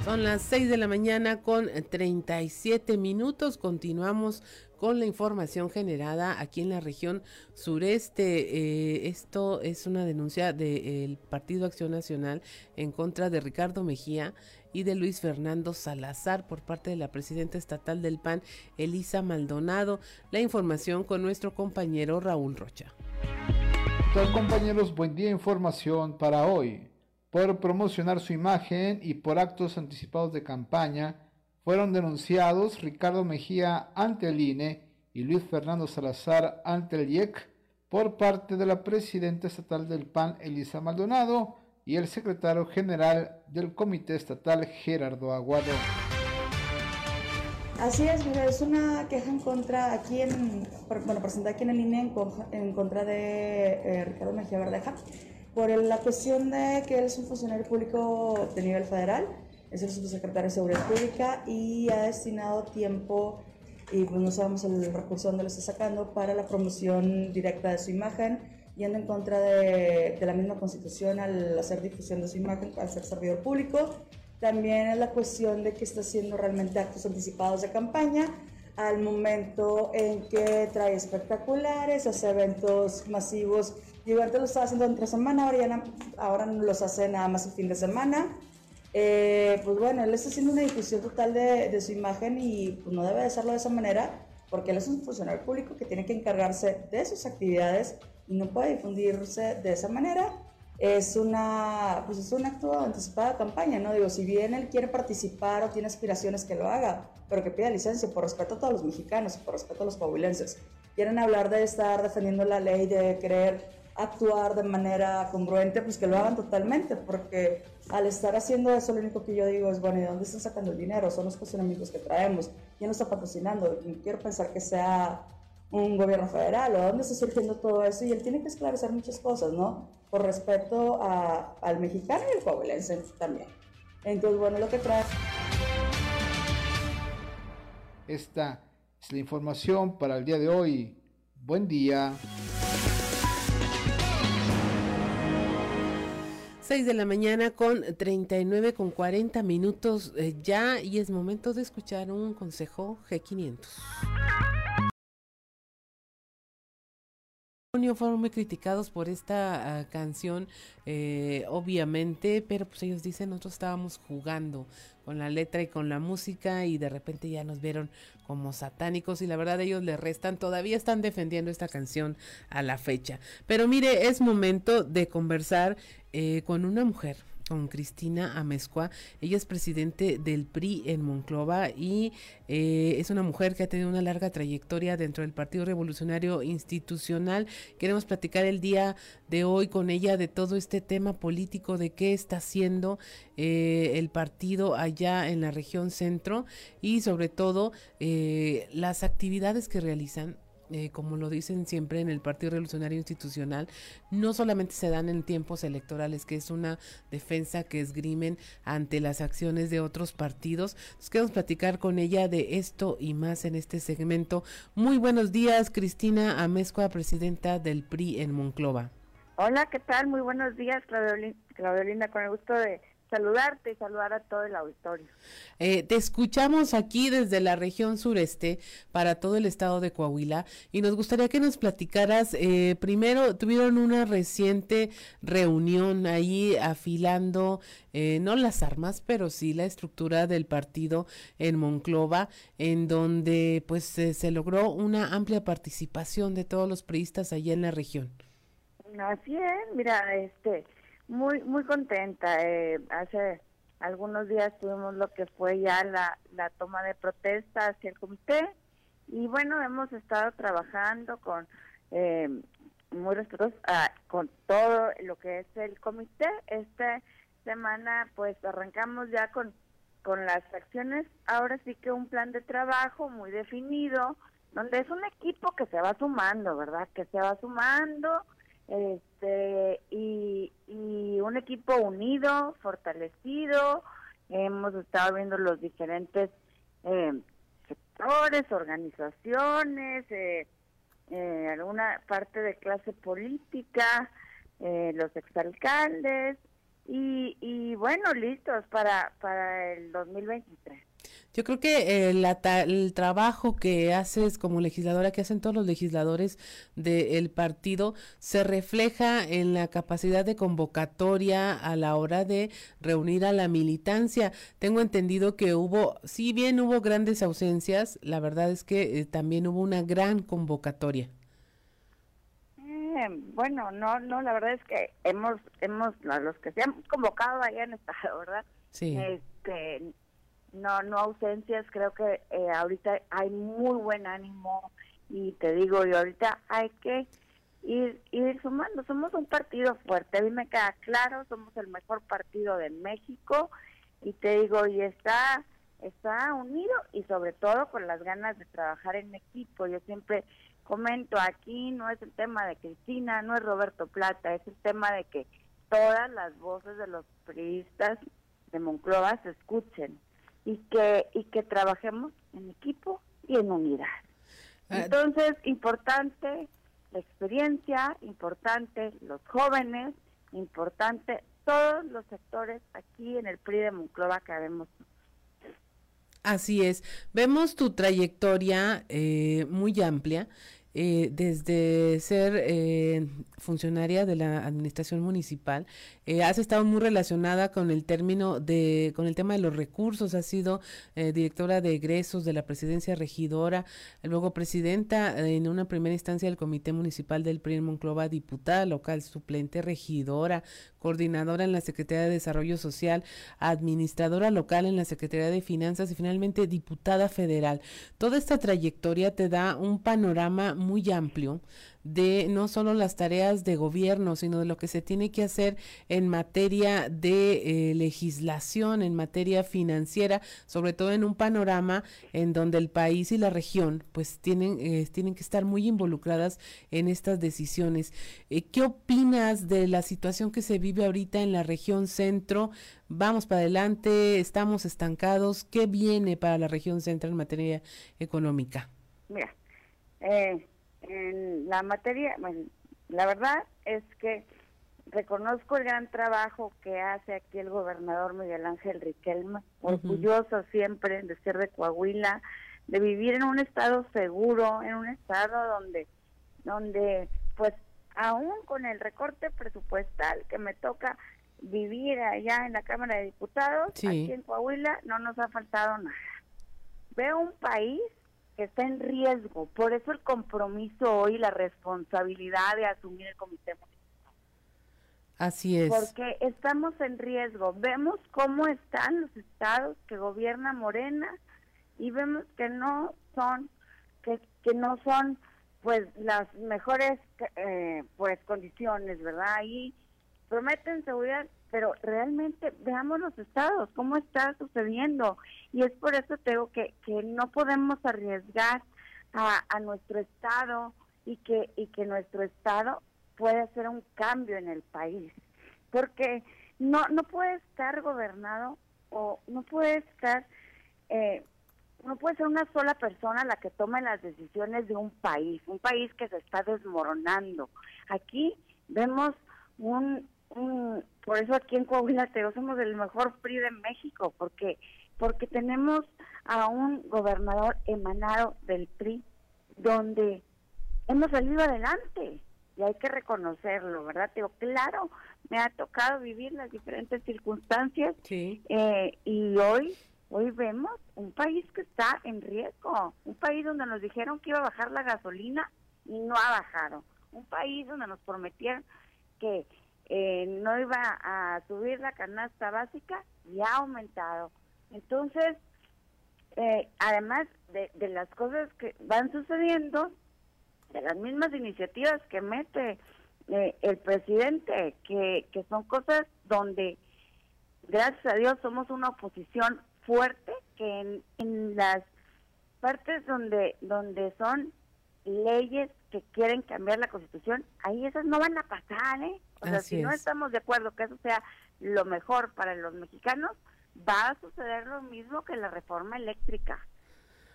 Son las 6 de la mañana con 37 minutos. Continuamos con la información generada aquí en la región sureste. Eh, esto es una denuncia del Partido Acción Nacional en contra de Ricardo Mejía y de Luis Fernando Salazar por parte de la presidenta estatal del PAN, Elisa Maldonado. La información con nuestro compañero Raúl Rocha. Hola compañeros? Buen día información para hoy por promocionar su imagen y por actos anticipados de campaña, fueron denunciados Ricardo Mejía ante el INE y Luis Fernando Salazar ante el IEC por parte de la presidenta estatal del PAN, Elisa Maldonado, y el secretario general del Comité Estatal, Gerardo Aguado. Así es, mira, es una queja en contra, aquí en, bueno, presentada aquí en el INE en, contra de eh, Ricardo Mejía Verdeja por la cuestión de que él es un funcionario público de nivel federal es el subsecretario de Seguridad Pública y ha destinado tiempo, y pues no sabemos el recurso donde lo está sacando, para la promoción directa de su imagen, yendo en contra de, de la misma constitución al hacer difusión de su imagen, al ser servidor público. También es la cuestión de que está haciendo realmente actos anticipados de campaña al momento en que trae espectaculares, hace eventos masivos. Antes lo estaba haciendo entre semana, ahora, ya ahora los hace nada más el fin de semana. Eh, pues bueno, él está haciendo una difusión total de, de su imagen y pues no debe de hacerlo de esa manera porque él es un funcionario público que tiene que encargarse de sus actividades y no puede difundirse de esa manera. Es, una, pues es un acto anticipado de campaña, ¿no? Digo, si bien él quiere participar o tiene aspiraciones que lo haga, pero que pida licencia por respeto a todos los mexicanos y por respeto a los coahuilenses. Quieren hablar de estar defendiendo la ley, de querer actuar de manera congruente, pues que lo hagan totalmente, porque al estar haciendo eso, lo único que yo digo es, bueno, ¿y dónde están sacando el dinero? Son los cuestionamientos que traemos. ¿Quién lo está patrocinando? Quiero pensar que sea un gobierno federal o dónde está surgiendo todo eso y él tiene que esclarecer muchas cosas, ¿no? Por respeto al mexicano y al coahuilense también. Entonces, bueno, lo que trae... Esta es la información para el día de hoy. Buen día. 6 de la mañana con 39 con 40 minutos eh, ya y es momento de escuchar un consejo G500. Fueron muy criticados por esta uh, canción, eh, obviamente, pero pues ellos dicen, nosotros estábamos jugando con la letra y con la música y de repente ya nos vieron como satánicos y la verdad ellos le restan, todavía están defendiendo esta canción a la fecha. Pero mire, es momento de conversar eh, con una mujer con Cristina Amezcua. Ella es presidente del PRI en Monclova y eh, es una mujer que ha tenido una larga trayectoria dentro del Partido Revolucionario Institucional. Queremos platicar el día de hoy con ella de todo este tema político, de qué está haciendo eh, el partido allá en la región centro y sobre todo eh, las actividades que realizan eh, como lo dicen siempre en el Partido Revolucionario Institucional, no solamente se dan en tiempos electorales, que es una defensa que esgrimen ante las acciones de otros partidos. Nos queremos platicar con ella de esto y más en este segmento. Muy buenos días, Cristina Amezcua, presidenta del PRI en Monclova. Hola, ¿qué tal? Muy buenos días, Claudio con el gusto de saludarte y saludar a todo el auditorio. Eh, te escuchamos aquí desde la región sureste para todo el estado de Coahuila y nos gustaría que nos platicaras, eh, primero tuvieron una reciente reunión ahí afilando, eh, no las armas, pero sí la estructura del partido en Monclova, en donde pues se logró una amplia participación de todos los priistas allá en la región. Así es, mira, este muy, muy contenta. Eh, hace algunos días tuvimos lo que fue ya la, la toma de protesta hacia el comité y bueno, hemos estado trabajando con eh, muy respetuosos ah, con todo lo que es el comité. Esta semana pues arrancamos ya con, con las acciones, ahora sí que un plan de trabajo muy definido, donde es un equipo que se va sumando, ¿verdad? Que se va sumando este y, un equipo unido, fortalecido. Hemos estado viendo los diferentes eh, sectores, organizaciones, eh, eh, alguna parte de clase política, eh, los exalcaldes y, y bueno, listos para, para el 2023. Yo creo que eh, el trabajo que haces como legisladora, que hacen todos los legisladores del partido, se refleja en la capacidad de convocatoria a la hora de reunir a la militancia. Tengo entendido que hubo, si bien hubo grandes ausencias, la verdad es que eh, también hubo una gran convocatoria. Bueno, no, no, la verdad es que hemos, hemos, los que se han convocado ahí han estado, ¿verdad? Sí. Este, no, no ausencias, creo que eh, ahorita hay muy buen ánimo y te digo, y ahorita hay que ir, ir sumando, somos un partido fuerte, a mí me queda claro, somos el mejor partido de México y te digo, y está, está unido y sobre todo con las ganas de trabajar en equipo, yo siempre comento aquí, no es el tema de Cristina, no es Roberto Plata, es el tema de que todas las voces de los periodistas de Monclova se escuchen y que, y que trabajemos en equipo y en unidad. Ah, Entonces, importante la experiencia, importante los jóvenes, importante todos los sectores aquí en el PRI de Monclova que vemos. Así es. Vemos tu trayectoria eh, muy amplia. eh, desde ser eh, funcionaria de la administración municipal, eh, has estado muy relacionada con el término de, con el tema de los recursos, has sido eh, directora de egresos de la presidencia regidora, luego presidenta eh, en una primera instancia del Comité Municipal del PRI en Monclova, diputada local suplente, regidora, coordinadora en la Secretaría de Desarrollo Social, administradora local en la Secretaría de Finanzas y finalmente diputada federal. Toda esta trayectoria te da un panorama muy amplio de no solo las tareas de gobierno, sino de lo que se tiene que hacer en materia de eh, legislación, en materia financiera, sobre todo en un panorama en donde el país y la región pues tienen, eh, tienen que estar muy involucradas en estas decisiones. Eh, ¿Qué opinas de la situación que se vive ahorita en la región centro? Vamos para adelante, estamos estancados. ¿Qué viene para la región centro en materia económica? Mira, eh, en la materia, bueno, la verdad es que reconozco el gran trabajo que hace aquí el gobernador Miguel Ángel Riquelme, orgulloso siempre de ser de Coahuila, de vivir en un estado seguro, en un estado donde, donde, pues, aún con el recorte presupuestal que me toca vivir allá en la Cámara de Diputados, Sí. aquí en Coahuila, no nos ha faltado nada. Veo un país está en riesgo, por eso el compromiso hoy, la responsabilidad de asumir el comité municipal. Así es. Porque estamos en riesgo. Vemos cómo están los estados que gobierna Morena y vemos que no son que, que no son pues las mejores eh, pues condiciones, ¿verdad? Y prometen seguridad, pero realmente veamos los estados, cómo está sucediendo. Y es por eso te digo que, que no podemos arriesgar a, a nuestro estado y que, y que nuestro estado puede hacer un cambio en el país. Porque no, no puede estar gobernado o no puede estar, eh, no puede ser una sola persona la que tome las decisiones de un país, un país que se está desmoronando. Aquí vemos un, un por eso aquí en Coahuila te digo, somos el mejor PRI de México, porque porque tenemos a un gobernador emanado del PRI donde hemos salido adelante y hay que reconocerlo, ¿verdad? Te digo, claro, me ha tocado vivir las diferentes circunstancias eh, y hoy hoy vemos un país que está en riesgo, un país donde nos dijeron que iba a bajar la gasolina y no ha bajado, un país donde nos prometieron que eh, no iba a subir la canasta básica y ha aumentado. Entonces, eh, además de, de las cosas que van sucediendo, de las mismas iniciativas que mete eh, el presidente, que, que son cosas donde, gracias a Dios, somos una oposición fuerte, que en, en las partes donde, donde son leyes que quieren cambiar la constitución, ahí esas no van a pasar, ¿eh? O sea, Así si no es. estamos de acuerdo que eso sea lo mejor para los mexicanos, va a suceder lo mismo que la reforma eléctrica,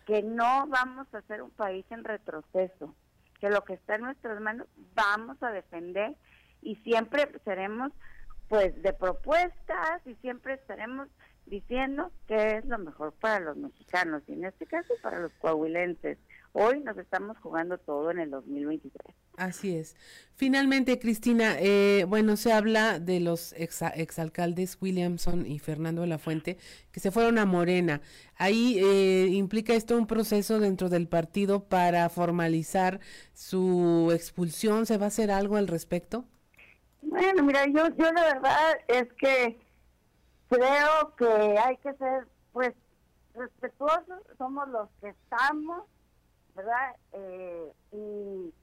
que no vamos a ser un país en retroceso, que lo que está en nuestras manos vamos a defender y siempre seremos pues de propuestas y siempre estaremos diciendo que es lo mejor para los mexicanos y en este caso para los coahuilenses. Hoy nos estamos jugando todo en el 2023. Así es. Finalmente, Cristina, eh, bueno, se habla de los exa- exalcaldes Williamson y Fernando de la Fuente que se fueron a Morena. Ahí eh, implica esto un proceso dentro del partido para formalizar su expulsión. ¿Se va a hacer algo al respecto? Bueno, mira, yo, yo la verdad es que creo que hay que ser, pues, respetuosos, somos los que estamos, ¿verdad? Eh, y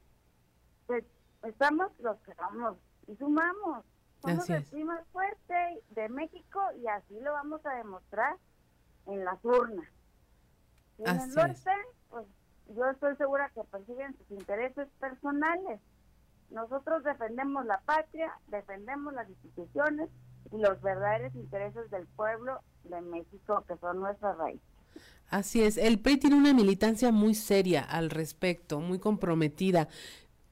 pues, estamos los que vamos y sumamos. Somos Así el es. Más fuerte de México y así lo vamos a demostrar en las urnas. Y en el Así norte, pues yo estoy segura que persiguen sus intereses personales nosotros defendemos la patria, defendemos las instituciones y los verdaderos intereses del pueblo de México, que son nuestras raíces. Así es, el PRI tiene una militancia muy seria al respecto, muy comprometida.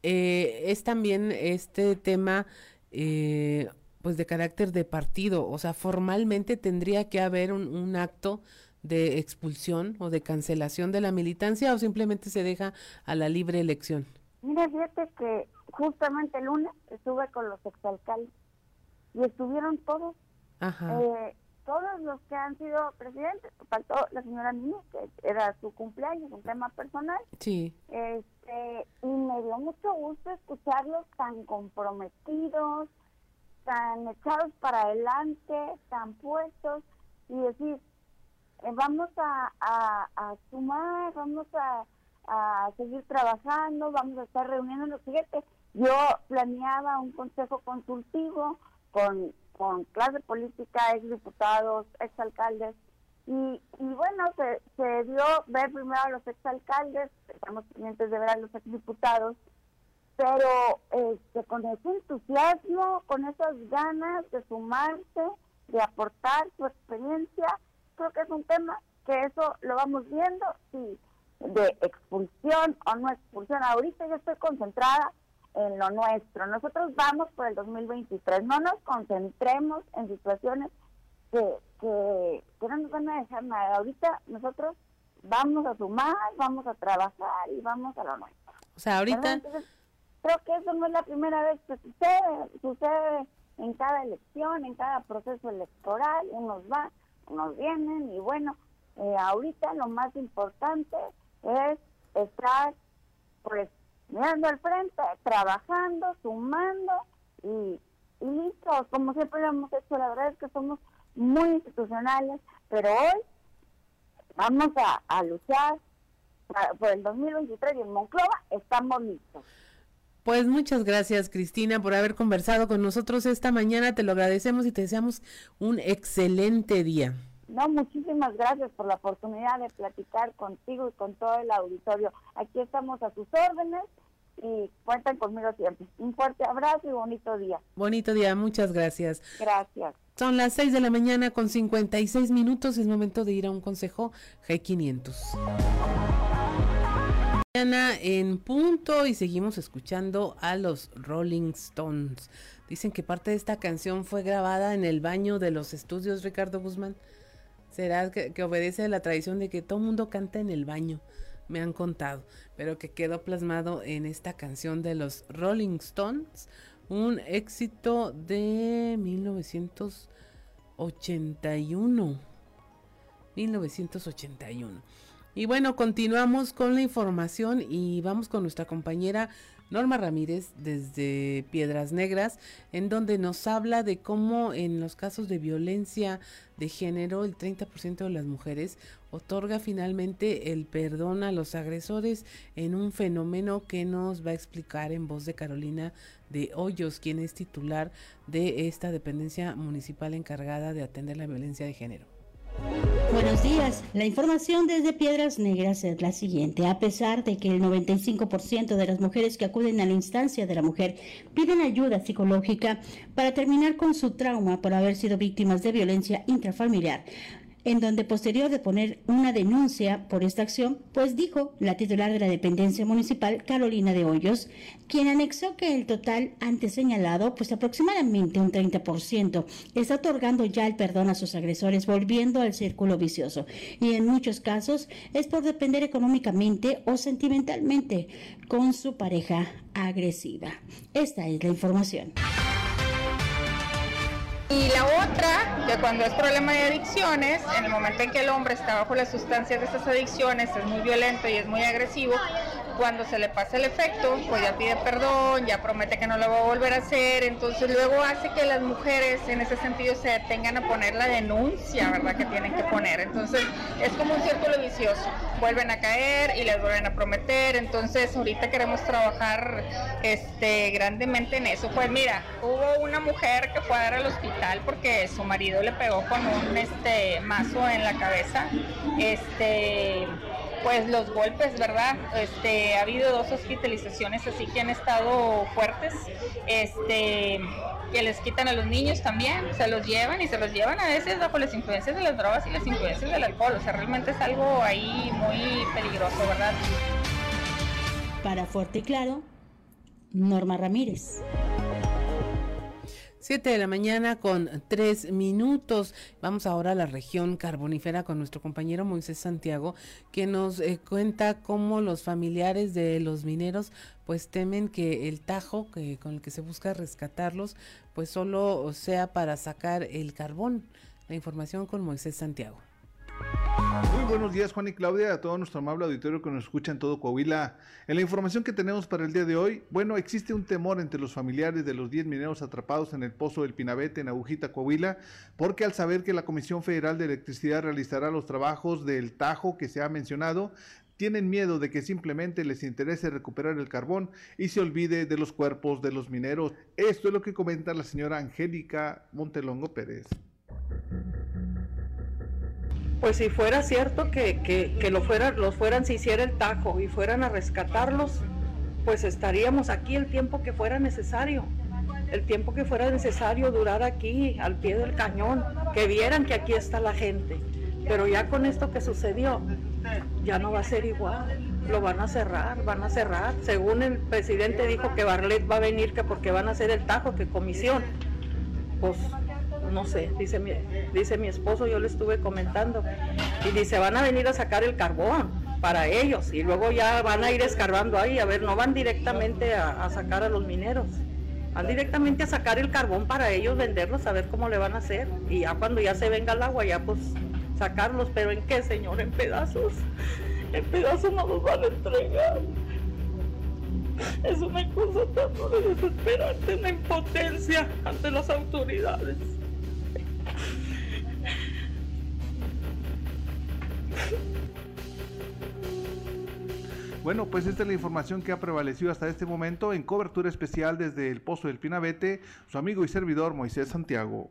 Eh, es también este tema, eh, pues de carácter de partido, o sea, formalmente tendría que haber un, un acto de expulsión o de cancelación de la militancia o simplemente se deja a la libre elección. Mira, fíjate que justamente el lunes estuve con los exalcaldes y estuvieron todos, eh, todos los que han sido presidentes. Faltó la señora Nini, que era su cumpleaños, un tema personal. Sí. Este, y me dio mucho gusto escucharlos tan comprometidos, tan echados para adelante, tan puestos y decir, eh, vamos a, a, sumar, vamos a, a seguir trabajando, vamos a estar reuniéndonos. Fíjate, yo planeaba un consejo consultivo con, con clase política, exdiputados, exalcaldes, y, y bueno, se, se dio ver primero a los exalcaldes, estamos pendientes de ver a los exdiputados, pero este, con ese entusiasmo, con esas ganas de sumarse, de aportar su experiencia, creo que es un tema que eso lo vamos viendo, si de expulsión o no expulsión. Ahorita yo estoy concentrada en lo nuestro. Nosotros vamos por el 2023. No nos concentremos en situaciones que, que, no nos van a dejar nada. Ahorita nosotros vamos a sumar, vamos a trabajar y vamos a lo nuestro. O sea, ahorita... creo que eso no es la primera vez que sucede. Sucede en cada elección, en cada proceso electoral. Unos van, unos vienen y bueno, eh, ahorita lo más importante es estar pues mirando al frente, trabajando, sumando y, y listos, como siempre lo hemos hecho. La verdad es que somos muy institucionales, pero hoy vamos a, luchar por el 2023 y en Monclova estamos listos. Pues muchas gracias Cristina por haber conversado con nosotros esta mañana, te lo agradecemos y te deseamos un excelente día. No, muchísimas gracias por la oportunidad de platicar contigo y con todo el auditorio. Aquí estamos a sus órdenes y cuentan conmigo siempre. Un fuerte abrazo y bonito día. Bonito día, muchas gracias. Gracias. Son las 6 de la mañana con 56 minutos, es momento de ir a un consejo G500. Mañana en punto y seguimos escuchando a los Rolling Stones. Dicen que parte de esta canción fue grabada en el baño de los estudios Ricardo Guzmán. ¿Será que, obedece a la tradición de que todo mundo canta en el baño? Me han contado, pero que quedó plasmado en esta canción de los Rolling Stones, un éxito de 1981. 1981. Y bueno, continuamos con la información y vamos con nuestra compañera Norma Ramírez desde Piedras Negras, en donde nos habla de cómo en los casos de violencia de género el 30% de las mujeres otorga finalmente el perdón a los agresores en un fenómeno que nos va a explicar en voz de Carolina de Hoyos, quien es titular de esta dependencia municipal encargada de atender la violencia de género. Buenos días. La información desde Piedras Negras es la siguiente. A pesar de que el 95% de las mujeres que acuden a la instancia de la mujer piden ayuda psicológica para terminar con su trauma por haber sido víctimas de violencia intrafamiliar, en donde posterior de poner una denuncia por esta acción, pues dijo la titular de la dependencia municipal, Carolina de Hoyos, quien anexó que el total antes señalado, pues aproximadamente un 30%, está otorgando ya el perdón a sus agresores, volviendo al círculo vicioso. Y en muchos casos es por depender económicamente o sentimentalmente con su pareja agresiva. Esta es la información. Y la otra, que cuando es problema de adicciones, en el momento en que el hombre está bajo las sustancias de esas adicciones, es muy violento y es muy agresivo, cuando se le pasa el efecto, pues ya pide perdón, ya promete que no lo va a volver a hacer, entonces luego hace que las mujeres en ese sentido se detengan a poner la denuncia, ¿verdad? Que tienen que poner. Entonces es como un círculo vicioso, vuelven a caer y les vuelven a prometer, entonces ahorita queremos trabajar este, grandemente en eso. Pues mira, hubo una mujer que fue a dar al hospital porque su marido le pegó con un este, mazo en la cabeza. Este pues los golpes, ¿verdad? Este, ha habido dos hospitalizaciones así que han estado fuertes, este, que les quitan a los niños también, se los llevan y se los llevan a veces bajo las influencias de las drogas y las influencias del alcohol, o sea, realmente es algo ahí muy peligroso, ¿verdad? Para Fuerte y Claro, Norma Ramírez. 7 de la mañana con 3 minutos. Vamos ahora a la región carbonífera con nuestro compañero Moisés Santiago, que nos eh, cuenta cómo los familiares de los mineros pues temen que el tajo que, con el que se busca rescatarlos pues solo sea para sacar el carbón. La información con Moisés Santiago. Muy buenos días Juan y Claudia, a todo nuestro amable auditorio que nos escucha en todo Coahuila. En la información que tenemos para el día de hoy, bueno, existe un temor entre los familiares de los 10 mineros atrapados en el pozo del Pinabete en Agujita, Coahuila, porque al saber que la Comisión Federal de Electricidad realizará los trabajos del Tajo que se ha mencionado, tienen miedo de que simplemente les interese recuperar el carbón y se olvide de los cuerpos de los mineros. Esto es lo que comenta la señora Angélica Montelongo Pérez pues si fuera cierto que, que, lo fuera, los fueran, se hiciera el tajo y fueran a rescatarlos, pues estaríamos aquí el tiempo que fuera necesario, el tiempo que fuera necesario durar aquí al pie del cañón, que vieran que aquí está la gente. Pero ya con esto que sucedió, ya no va a ser igual. Lo van a cerrar, van a cerrar. Según el presidente dijo que Barlet va a venir, que porque van a hacer el tajo, que comisión. Pues no sé, dice mi, dice mi esposo, yo le estuve comentando, y dice, van a venir a sacar el carbón para ellos, y luego ya van a ir escarbando ahí, a ver, no van directamente a, sacar a los mineros, van directamente a sacar el carbón para ellos venderlos, a ver cómo le van a hacer, y ya cuando ya se venga el agua, ya pues sacarlos, pero ¿en qué, señor? En pedazos, en pedazos no los van a entregar. Es una cosa tan desesperante, una impotencia ante las autoridades. Bueno, pues esta es la información que ha prevalecido hasta este momento en cobertura especial desde el Pozo del Pinabete, su amigo y servidor Moisés Santiago.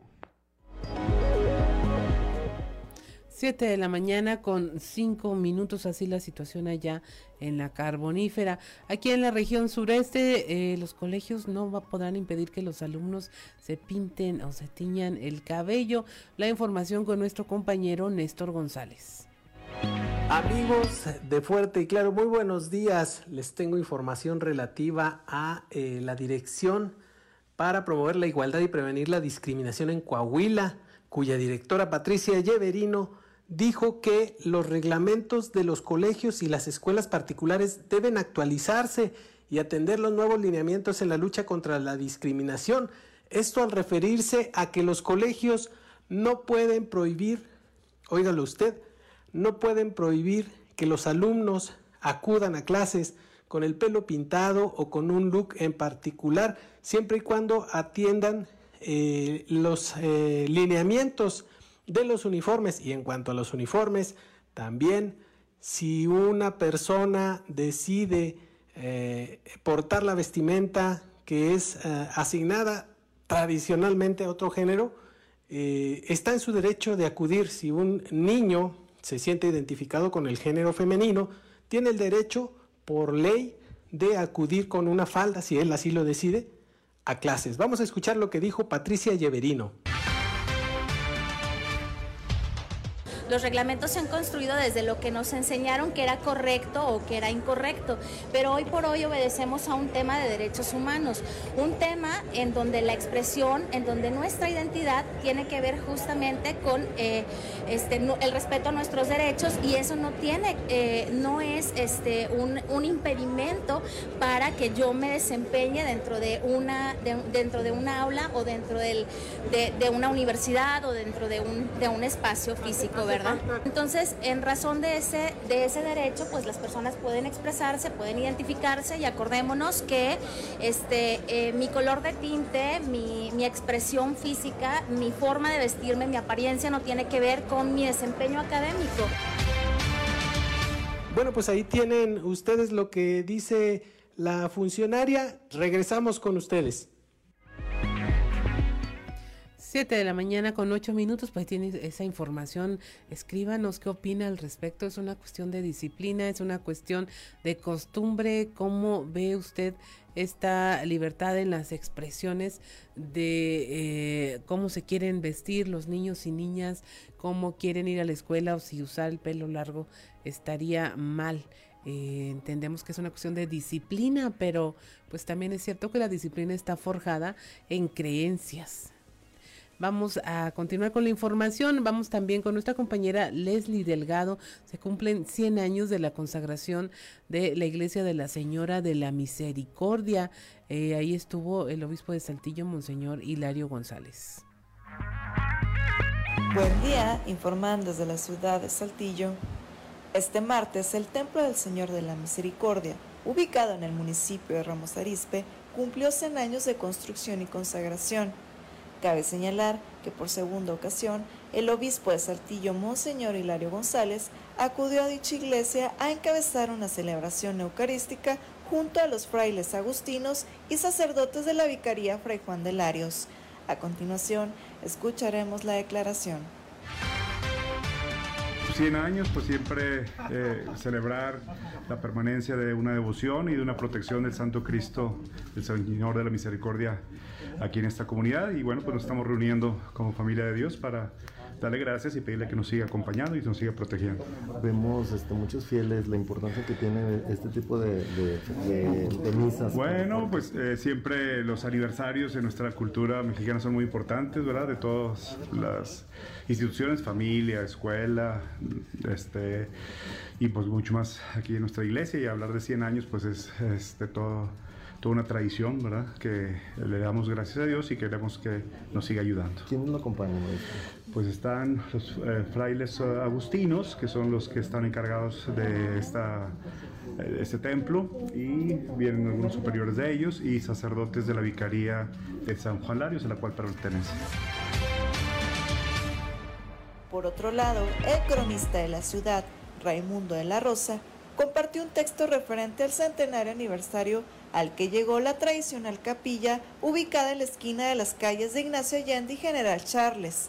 7 de la mañana con 5 minutos, así la situación allá en la carbonífera. Aquí en la región sureste, eh, los colegios no podrán impedir que los alumnos se pinten o se tiñan el cabello. La información con nuestro compañero Néstor González. Amigos de Fuerte y Claro, muy buenos días. Les tengo información relativa a eh, la Dirección para promover la igualdad y prevenir la discriminación en Coahuila, cuya directora Patricia Lleverino dijo que los reglamentos de los colegios y las escuelas particulares deben actualizarse y atender los nuevos lineamientos en la lucha contra la discriminación. Esto al referirse a que los colegios no pueden prohibir, óigalo usted, no pueden prohibir que los alumnos acudan a clases con el pelo pintado o con un look en particular, siempre y cuando atiendan eh, los eh, lineamientos de los uniformes. Y en cuanto a los uniformes, también si una persona decide eh, portar la vestimenta que es eh, asignada tradicionalmente a otro género, eh, está en su derecho de acudir. Si un niño se siente identificado con el género femenino, tiene el derecho por ley de acudir con una falda, si él así lo decide, a clases. Vamos a escuchar lo que dijo Patricia Lleverino. Los reglamentos se han construido desde lo que nos enseñaron que era correcto o que era incorrecto, pero hoy por hoy obedecemos a un tema de derechos humanos, un tema en donde la expresión, en donde nuestra identidad tiene que ver justamente con eh, este, el respeto a nuestros derechos y eso no tiene, eh, no es este, un, impedimento para que yo me desempeñe dentro de una, dentro de una aula o dentro de, una universidad o dentro de un, de un espacio físico. Entonces, en razón de ese, de ese derecho, pues las personas pueden expresarse, pueden identificarse y acordémonos que este, eh, mi color de tinte, mi, mi expresión física, mi forma de vestirme, mi apariencia no tiene que ver con mi desempeño académico. Bueno, pues ahí tienen ustedes lo que dice la funcionaria. Regresamos con ustedes. 7 de la mañana con 8 minutos, pues tiene esa información. Escríbanos qué opina al respecto. Es una cuestión de disciplina, es una cuestión de costumbre. ¿Cómo ve usted esta libertad en las expresiones de eh, cómo se quieren vestir los niños y niñas, cómo quieren ir a la escuela o si usar el pelo largo estaría mal? Eh, entendemos que es una cuestión de disciplina, pero pues también es cierto que la disciplina está forjada en creencias. Vamos a continuar con la información. Vamos también con nuestra compañera Leslie Delgado. Se cumplen 100 años de la consagración de la Iglesia de la Señora de la Misericordia. Eh, ahí estuvo el obispo de Saltillo, Monseñor Hilario González. Buen día, informando desde la ciudad de Saltillo. Este martes, el Templo del Señor de la Misericordia, ubicado en el municipio de Ramos Arizpe, cumplió 100 años de construcción y consagración. Cabe señalar que por segunda ocasión, el obispo de Saltillo, Monseñor Hilario González, acudió a dicha iglesia a encabezar una celebración eucarística junto a los frailes agustinos y sacerdotes de la Vicaría Fray Juan de Larios. A continuación, escucharemos la declaración. 100 años, pues siempre eh, celebrar la permanencia de una devoción y de una protección del Santo Cristo, del Señor de la Misericordia aquí en esta comunidad. Y bueno, pues nos estamos reuniendo como familia de Dios para darle gracias y pedirle que nos siga acompañando y nos siga protegiendo. Vemos este, muchos fieles la importancia que tiene este tipo de, de, misas. Bueno, pues eh, siempre los aniversarios en nuestra cultura mexicana son muy importantes, ¿verdad? De todas las instituciones, familia, escuela, este, y pues mucho más aquí en nuestra iglesia y hablar de 100 años pues es este, todo, toda una tradición, ¿verdad? Que le damos gracias a Dios y queremos que nos siga ayudando. ¿Quiénes lo acompañan? Pues están los eh, frailes agustinos, que son los que están encargados de esta eh, este templo y vienen algunos superiores de ellos y sacerdotes de la vicaría de San Juan Larios, a la cual pertenece. Por otro lado, el cronista de la ciudad, Raimundo de la Rosa, compartió un texto referente al centenario aniversario al que llegó la tradicional capilla ubicada en la esquina de las calles de Ignacio Allende y General Charles.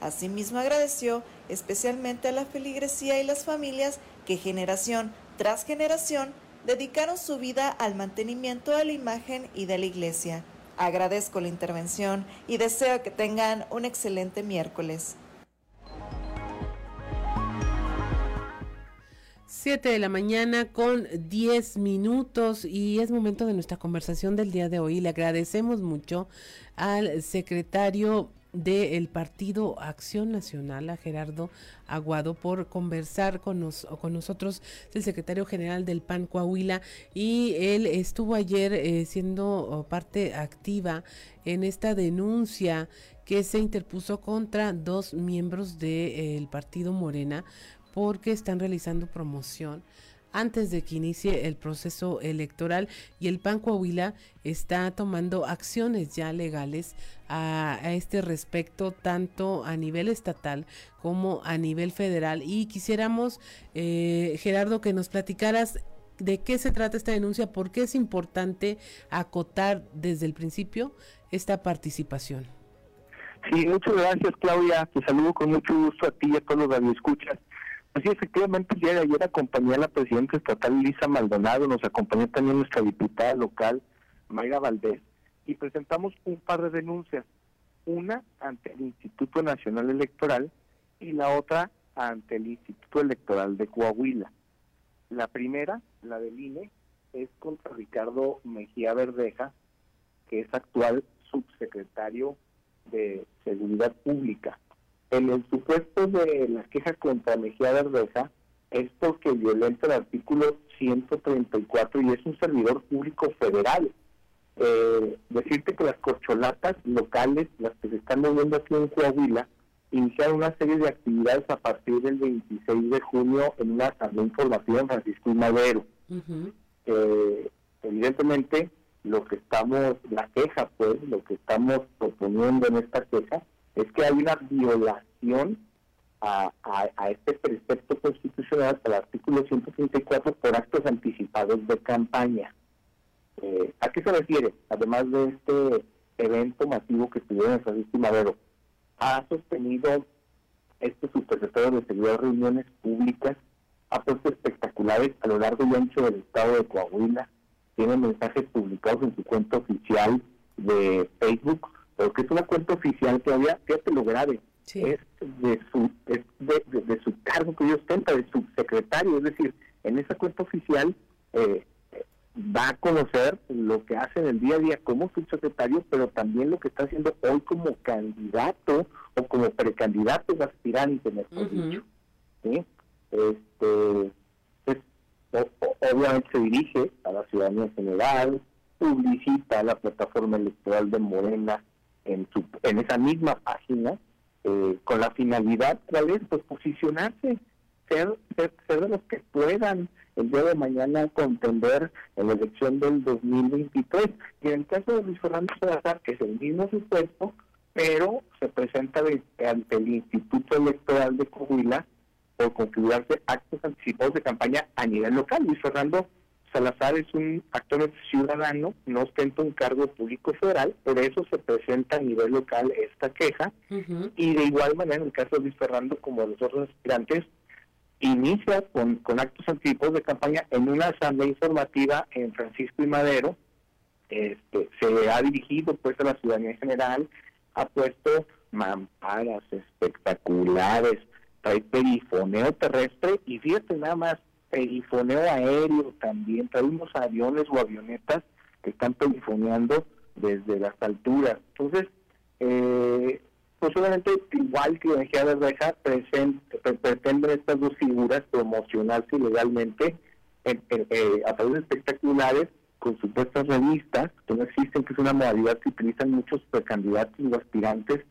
Asimismo agradeció especialmente a la feligresía y las familias que generación tras generación dedicaron su vida al mantenimiento de la imagen y de la iglesia. Agradezco la intervención y deseo que tengan un excelente miércoles. 7 de la mañana con 10 minutos y es momento de nuestra conversación del día de hoy. Le agradecemos mucho al secretario del Partido Acción Nacional, a Gerardo Aguado, por conversar con, con nosotros, el secretario general del PAN Coahuila, y él estuvo ayer eh, siendo oh, parte activa en esta denuncia que se interpuso contra dos miembros del partido Morena porque están realizando promoción antes de que inicie el proceso electoral y el PAN Coahuila está tomando acciones ya legales a, este respecto tanto a nivel estatal como a nivel federal y quisiéramos eh, Gerardo que nos platicaras de qué se trata esta denuncia, por qué es importante acotar desde el principio esta participación. Sí, muchas gracias Claudia, te saludo con mucho gusto a ti y a todos los que escuchas. Sí, efectivamente, el día de ayer acompañé a la presidenta estatal Lisa Maldonado, nos acompañó también nuestra diputada local, Mayra Valdés, y presentamos un par de denuncias, una ante el Instituto Nacional Electoral y la otra ante el Instituto Electoral de Coahuila. La primera, la del INE, es contra Ricardo Mejía Verdeja, que es actual subsecretario de Seguridad Pública. En el supuesto de la queja contra Mejía Verdeja es porque violenta el artículo 134 y es un servidor público federal. Eh, decirte que las corcholatas locales, las que se están moviendo aquí en Coahuila, iniciaron una serie de actividades a partir del 26 de junio en una asamblea informativa en Francisco y Madero. Eh, evidentemente, lo que estamos, la queja, pues, lo que estamos proponiendo en esta queja es que hay una violación a, este precepto constitucional, al artículo 134, por actos anticipados de campaña. Eh, ¿A qué se refiere? Además de este evento masivo que tuvieron en Francisco Madero, ha sostenido este subsecretario de Seguridad reuniones públicas, ha puesto espectaculares a lo largo y ancho del estado de Coahuila, tiene mensajes publicados en su cuenta oficial de Facebook, pero que es una cuenta oficial que había, fíjate lo grave, es de su es de, de, su cargo que ellos ostenta, de subsecretario, es decir, en esa cuenta oficial eh, va a conocer lo que hace en el día a día como subsecretario, pero también lo que está haciendo hoy como candidato o como precandidato aspirante, mejor dicho. ¿sí? Este, pues, obviamente se dirige a la ciudadanía general, publicita la plataforma electoral de Morena en, su, en esa misma página, eh, con la finalidad, tal vez, pues posicionarse, ser, ser, ser de los que puedan el día de mañana contender en la elección del 2023. Y en el caso de Luis Fernando Salazar, que es el mismo supuesto, pero se presenta ante el Instituto Electoral de Coahuila por configurarse actos anticipados de campaña a nivel local. Luis Fernando Salazar es un actor ciudadano, no ostenta un cargo público federal, por eso se presenta a nivel local esta queja. Y de igual manera, en el caso de Luis Fernando, como los otros aspirantes, inicia con, con actos anticipados de campaña en una asamblea informativa en Francisco y Madero. Este, se ha dirigido pues a la ciudadanía en general, ha puesto mamparas espectaculares, trae perifoneo terrestre y fíjate nada más, perifoneo aéreo también, trae unos aviones o avionetas que están perifoneando desde las alturas. Entonces, eh, pues obviamente igual que la energía de Reja pretenden estas dos figuras promocionarse ilegalmente eh, a través de espectaculares con supuestas revistas que no existen, que es una modalidad que utilizan muchos precandidatos o aspirantes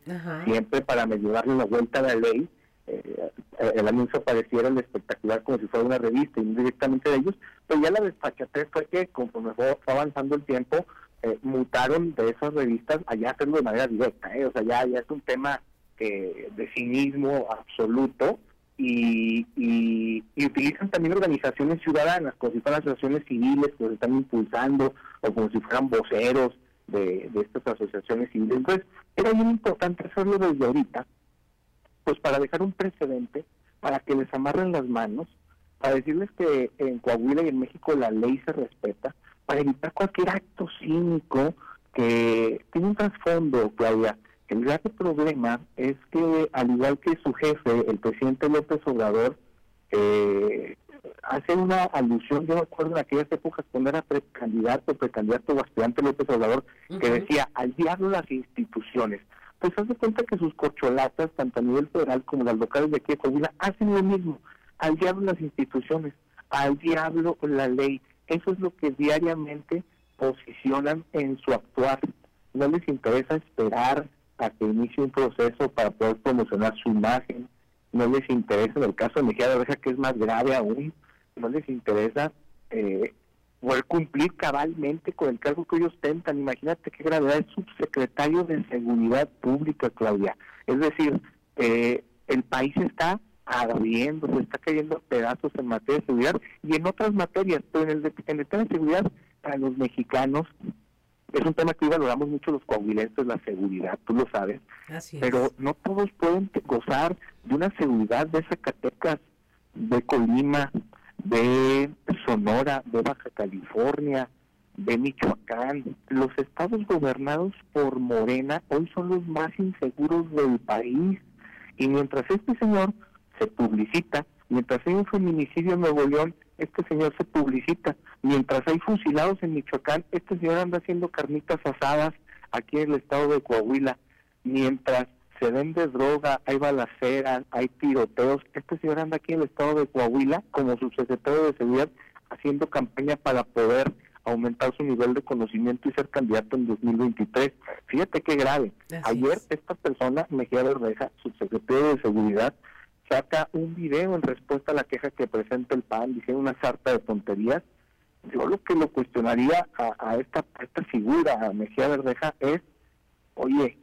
siempre para darle la vuelta a la ley. Eh, el anuncio pareciera el espectacular como si fuera una revista y directamente de ellos, pero ya la despachatez fue que conforme fue avanzando el tiempo, eh, mutaron de esas revistas allá hacerlo de manera directa, ¿eh? o sea, ya, ya es un tema de cinismo absoluto y, y, utilizan también organizaciones ciudadanas, como si fueran asociaciones civiles que se están impulsando o como si fueran voceros de, estas asociaciones civiles. Entonces, era muy importante hacerlo desde ahorita, pues para dejar un precedente, para que les amarren las manos, para decirles que en Coahuila y en México la ley se respeta, para evitar cualquier acto cínico que tiene un trasfondo, Claudia, el grave problema es que, al igual que su jefe, el presidente López Obrador, eh, hace una alusión, yo me acuerdo en aquellas épocas cuando era precandidato, precandidato o aspirante López Obrador, que decía, al diablo las instituciones. Pues hace cuenta que sus corcholatas, tanto a nivel federal como las locales de aquí de Coahuila, hacen lo mismo. Al diablo las instituciones, al diablo la ley. Eso es lo que diariamente posicionan en su actuar. No les interesa esperar a que inicie un proceso para poder promocionar su imagen. No les interesa, en el caso de Mejía de Oreja, que es más grave aún, no les interesa eh, poder cumplir cabalmente con el cargo que ellos tentan. Imagínate qué gravedad es subsecretario de Seguridad Pública, Claudia. Es decir, eh, el país está ardiendo, se está cayendo pedazos en materia de seguridad y en otras materias, pero en el, en el tema de seguridad para los mexicanos es un tema que hoy valoramos mucho los coahuilenses, la seguridad, tú lo sabes. pero no todos pueden gozar de una seguridad de Zacatecas, de Colima, de Sonora, de Baja California, de Michoacán. Los estados gobernados por Morena hoy son los más inseguros del país. Y mientras este señor se publicita, mientras hay un feminicidio en Nuevo León, este señor se publicita. Mientras hay fusilados en Michoacán, este señor anda haciendo carnitas asadas aquí en el estado de Coahuila. Mientras se vende droga, hay balaceras, hay tiroteos, este señor anda aquí en el estado de Coahuila como subsecretario de Seguridad haciendo campaña para poder aumentar su nivel de conocimiento y ser candidato en 2023. Fíjate qué grave. Ayer esta persona, Mejía Verdeja, subsecretario de Seguridad, saca un video en respuesta a la queja que presenta el PAN, diciendo una sarta de tonterías. Yo lo que lo cuestionaría a, esta, esta figura, a Mejía Verdeja, es, oye,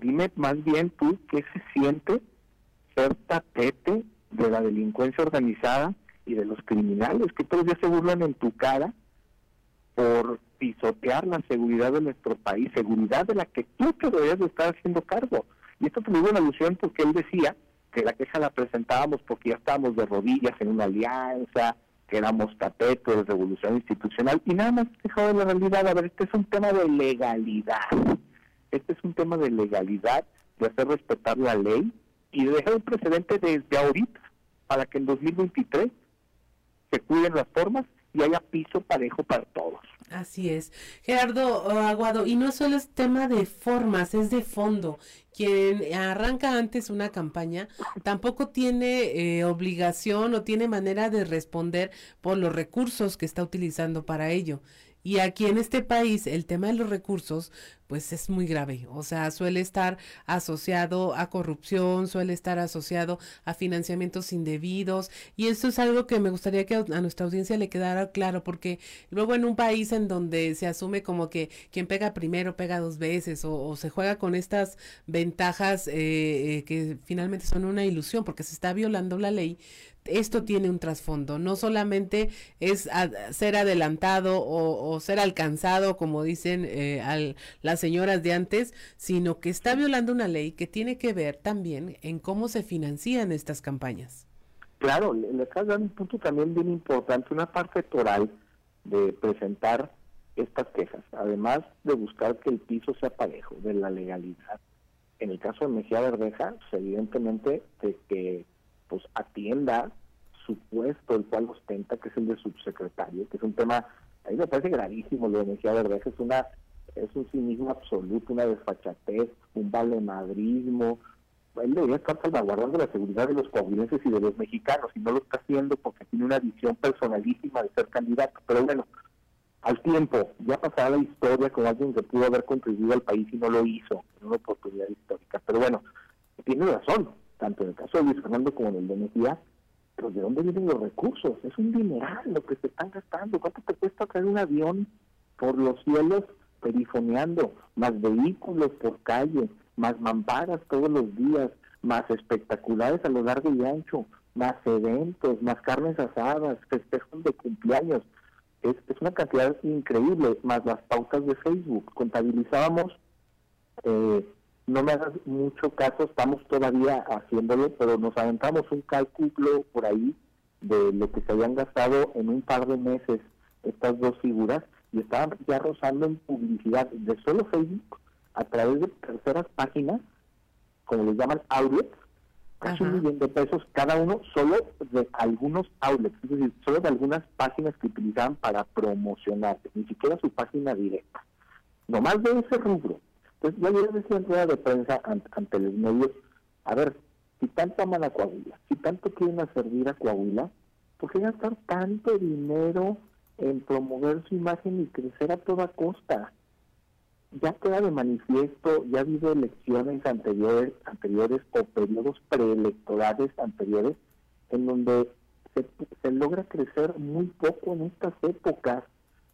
dime más bien tú qué se siente ser tapete de la delincuencia organizada y de los criminales que todos días se burlan en tu cara por pisotear la seguridad de nuestro país, seguridad de la que tú te deberías de estar haciendo cargo Y esto tuvo una alusión porque él decía que la queja la presentábamos porque ya estábamos de rodillas en una alianza, que éramos tapetes de revolución institucional, y nada más dejado de la realidad. A ver, este es un tema de legalidad. Este es un tema de legalidad, de hacer respetar la ley y de dejar un precedente desde ahorita para que en 2023 se cuiden las formas y haya piso parejo para todos. Así es. Gerardo Aguado, y no solo es tema de formas, es de fondo. Quien arranca antes una campaña tampoco tiene eh, obligación o tiene manera de responder por los recursos que está utilizando para ello. Y aquí en este país el tema de los recursos pues es muy grave, o sea, suele estar asociado a corrupción, suele estar asociado a financiamientos indebidos y esto es algo que me gustaría que a nuestra audiencia le quedara claro porque luego en un país en donde se asume como que quien pega primero pega dos veces o, se juega con estas ventajas eh, eh, que finalmente son una ilusión porque se está violando la ley, esto tiene un trasfondo, no solamente es ser adelantado o, ser alcanzado, como dicen eh, las señoras de antes, sino que está violando una ley que tiene que ver también en cómo se financian estas campañas. Claro, le, estás dando un punto también bien importante, una parte electoral de presentar estas quejas, además de buscar que el piso sea parejo, de la legalidad. En el caso de Mejía Verdeja, pues, evidentemente de que pues atienda su puesto, el cual ostenta, que es el de subsecretario, que es un tema, a mí me parece gravísimo lo de Mejía Verdeja, es una es un cinismo absoluto, una desfachatez, un valemadrismo. Él debería estar salvaguardando la seguridad de los coahuilenses y de los mexicanos, y no lo está haciendo porque tiene una visión personalísima de ser candidato. Pero bueno, al tiempo, ya pasará la historia con alguien que pudo haber contribuido al país y no lo hizo, en una oportunidad histórica. Pero bueno, tiene razón, tanto en el caso de Luis Fernando como en el de Mejía, pero ¿de dónde vienen los recursos? Es un dineral lo que se están gastando. ¿Cuánto te cuesta traer un avión por los cielos perifoneando? Más vehículos por calle, más mamparas todos los días, más espectaculares a lo largo y ancho, más eventos, más carnes asadas, festejos de cumpleaños. Es, es una cantidad increíble, más las pautas de Facebook. Contabilizábamos eh, no me hagas mucho caso, estamos todavía haciéndolo, pero nos aventamos un cálculo por ahí de lo que se habían gastado en un par de meses estas dos figuras y estaban ya rozando en publicidad de solo Facebook a través de terceras páginas, como les llaman outlets, casi un millón de pesos cada uno solo de algunos outlets, es decir, solo de algunas páginas que utilizaban para promocionarse, ni siquiera su página directa. Nomás de ese rubro entonces, yo ayer decía en rueda de prensa ante, los medios, a ver, si tanto aman a Coahuila, si tanto quieren servir a Coahuila, ¿por qué gastar tanto dinero en promover su imagen y crecer a toda costa? Ya queda de manifiesto, ya ha habido elecciones anteriores, anteriores o periodos preelectorales anteriores en donde se, se logra crecer muy poco en estas épocas,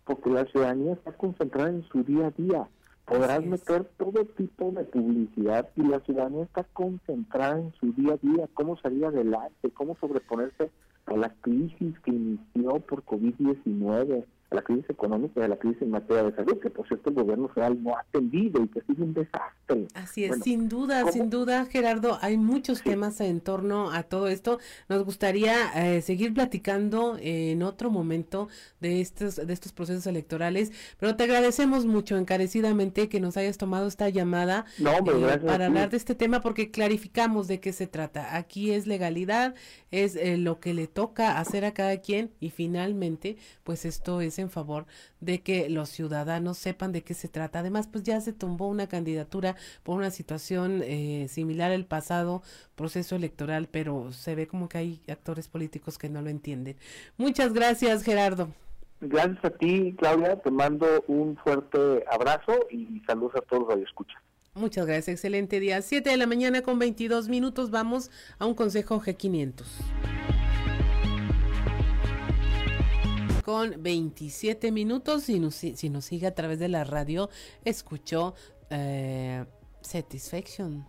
porque la ciudadanía está concentrada en su día a día podrás meter todo tipo de publicidad y la ciudadanía está concentrada en su día a día, cómo salir adelante, cómo sobreponerse a la crisis que inició por COVID-19, a la crisis económica y a la crisis en materia de salud, que por cierto el gobierno federal no ha atendido y que sigue un desastre. Así es, sin duda, sin duda, Gerardo, hay muchos temas en torno a todo esto. Nos gustaría eh, seguir platicando en otro momento de estos, de estos procesos electorales, pero te agradecemos mucho encarecidamente que nos hayas tomado esta llamada eh, para hablar de este tema porque clarificamos de qué se trata. Aquí es legalidad, es eh, lo que le toca hacer a cada quien y finalmente, pues esto es en favor de que los ciudadanos sepan de qué se trata. Además, pues ya se tumbó una candidatura por una situación eh, similar al pasado proceso electoral, pero se ve como que hay actores políticos que no lo entienden. Muchas gracias, Gerardo. Gracias a ti, Claudia. Te mando un fuerte abrazo y saludos a todos los que escuchan. Muchas gracias, excelente día. Siete de la mañana con 22 minutos vamos a un consejo G500. Con 27 minutos. Si nos, si nos sigue a través de la radio, escuchó eh, Satisfaction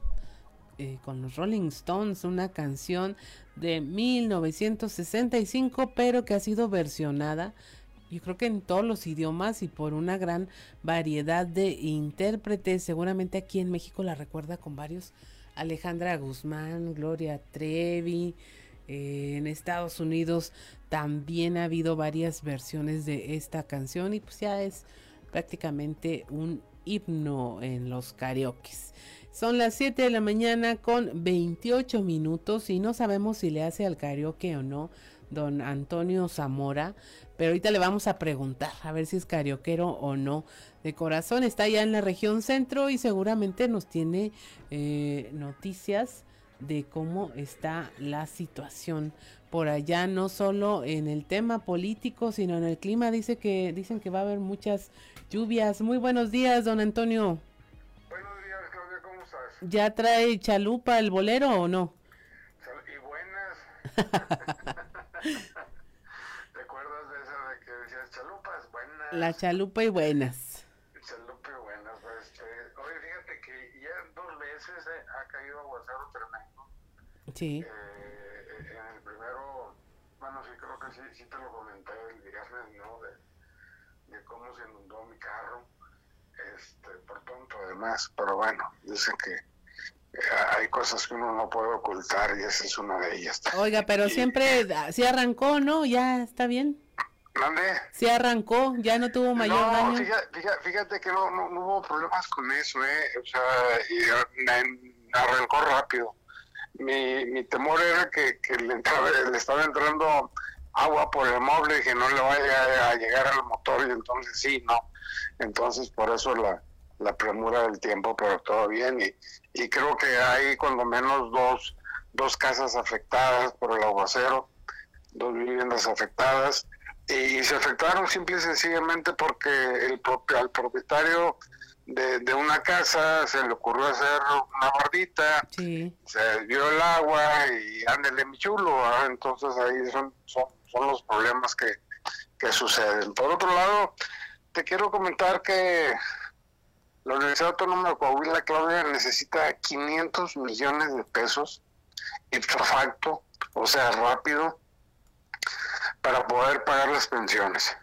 eh, con los Rolling Stones, una canción de 1965, pero que ha sido versionada. Yo creo que en todos los idiomas y por una gran variedad de intérpretes. Seguramente aquí en México la recuerda con varios Alejandra Guzmán, Gloria Trevi. Eh, en Estados Unidos también ha habido varias versiones de esta canción y pues ya es prácticamente un himno en los karaokes. Son las 7 de la mañana con 28 minutos y no sabemos si le hace al karaoke o no don Antonio Zamora, pero ahorita le vamos a preguntar a ver si es carioquero o no. De corazón está allá en la región centro y seguramente nos tiene eh, noticias de cómo está la situación por allá, no solo en el tema político, sino en el clima. Dice que dicen que va a haber muchas lluvias. Muy buenos días, don Antonio. Buenos días, Claudia, ¿cómo estás? ¿Ya trae chalupa el bolero o no? Y buenas. ¿Te acuerdas de esa de que decías chalupas buenas? La chalupa y buenas. Chalupa y buenas. Pues, este, oye, fíjate que ya dos veces eh, ha caído aguacero tremendo. Sí. Eh, en el primero, bueno, sí creo que sí, sí te lo comenté el viernes, ¿no? De, de cómo se inundó mi carro. Este, por tonto además, pero bueno, dicen que hay cosas que uno no puede ocultar y esa es una de ellas. Oiga, pero siempre, sí arrancó, ¿no? Ya está bien. ¿Dónde? Sí arrancó, ya no tuvo mayor no, daño. Fíjate, fíjate que no, no, hubo problemas con eso, ¿eh? O sea, y, arrancó rápido. Mi, mi temor era que, que le, entraba, le estaba entrando agua por el mueble y que no le vaya a llegar al motor y entonces sí, no. Entonces por eso la, la premura del tiempo, pero todo bien. Y, y creo que hay cuando menos dos, dos casas afectadas por el aguacero, dos viviendas afectadas. Y, se afectaron simple y sencillamente porque el al propietario de, de, una casa se le ocurrió hacer una bardita, se dio el agua y ándele mi chulo, entonces ahí son, son, son los problemas que, que suceden. Por otro lado, te quiero comentar que la Universidad Autónoma de Coahuila, Claudia, necesita 500 millones de pesos ipso facto, o sea, rápido, para poder pagar las pensiones.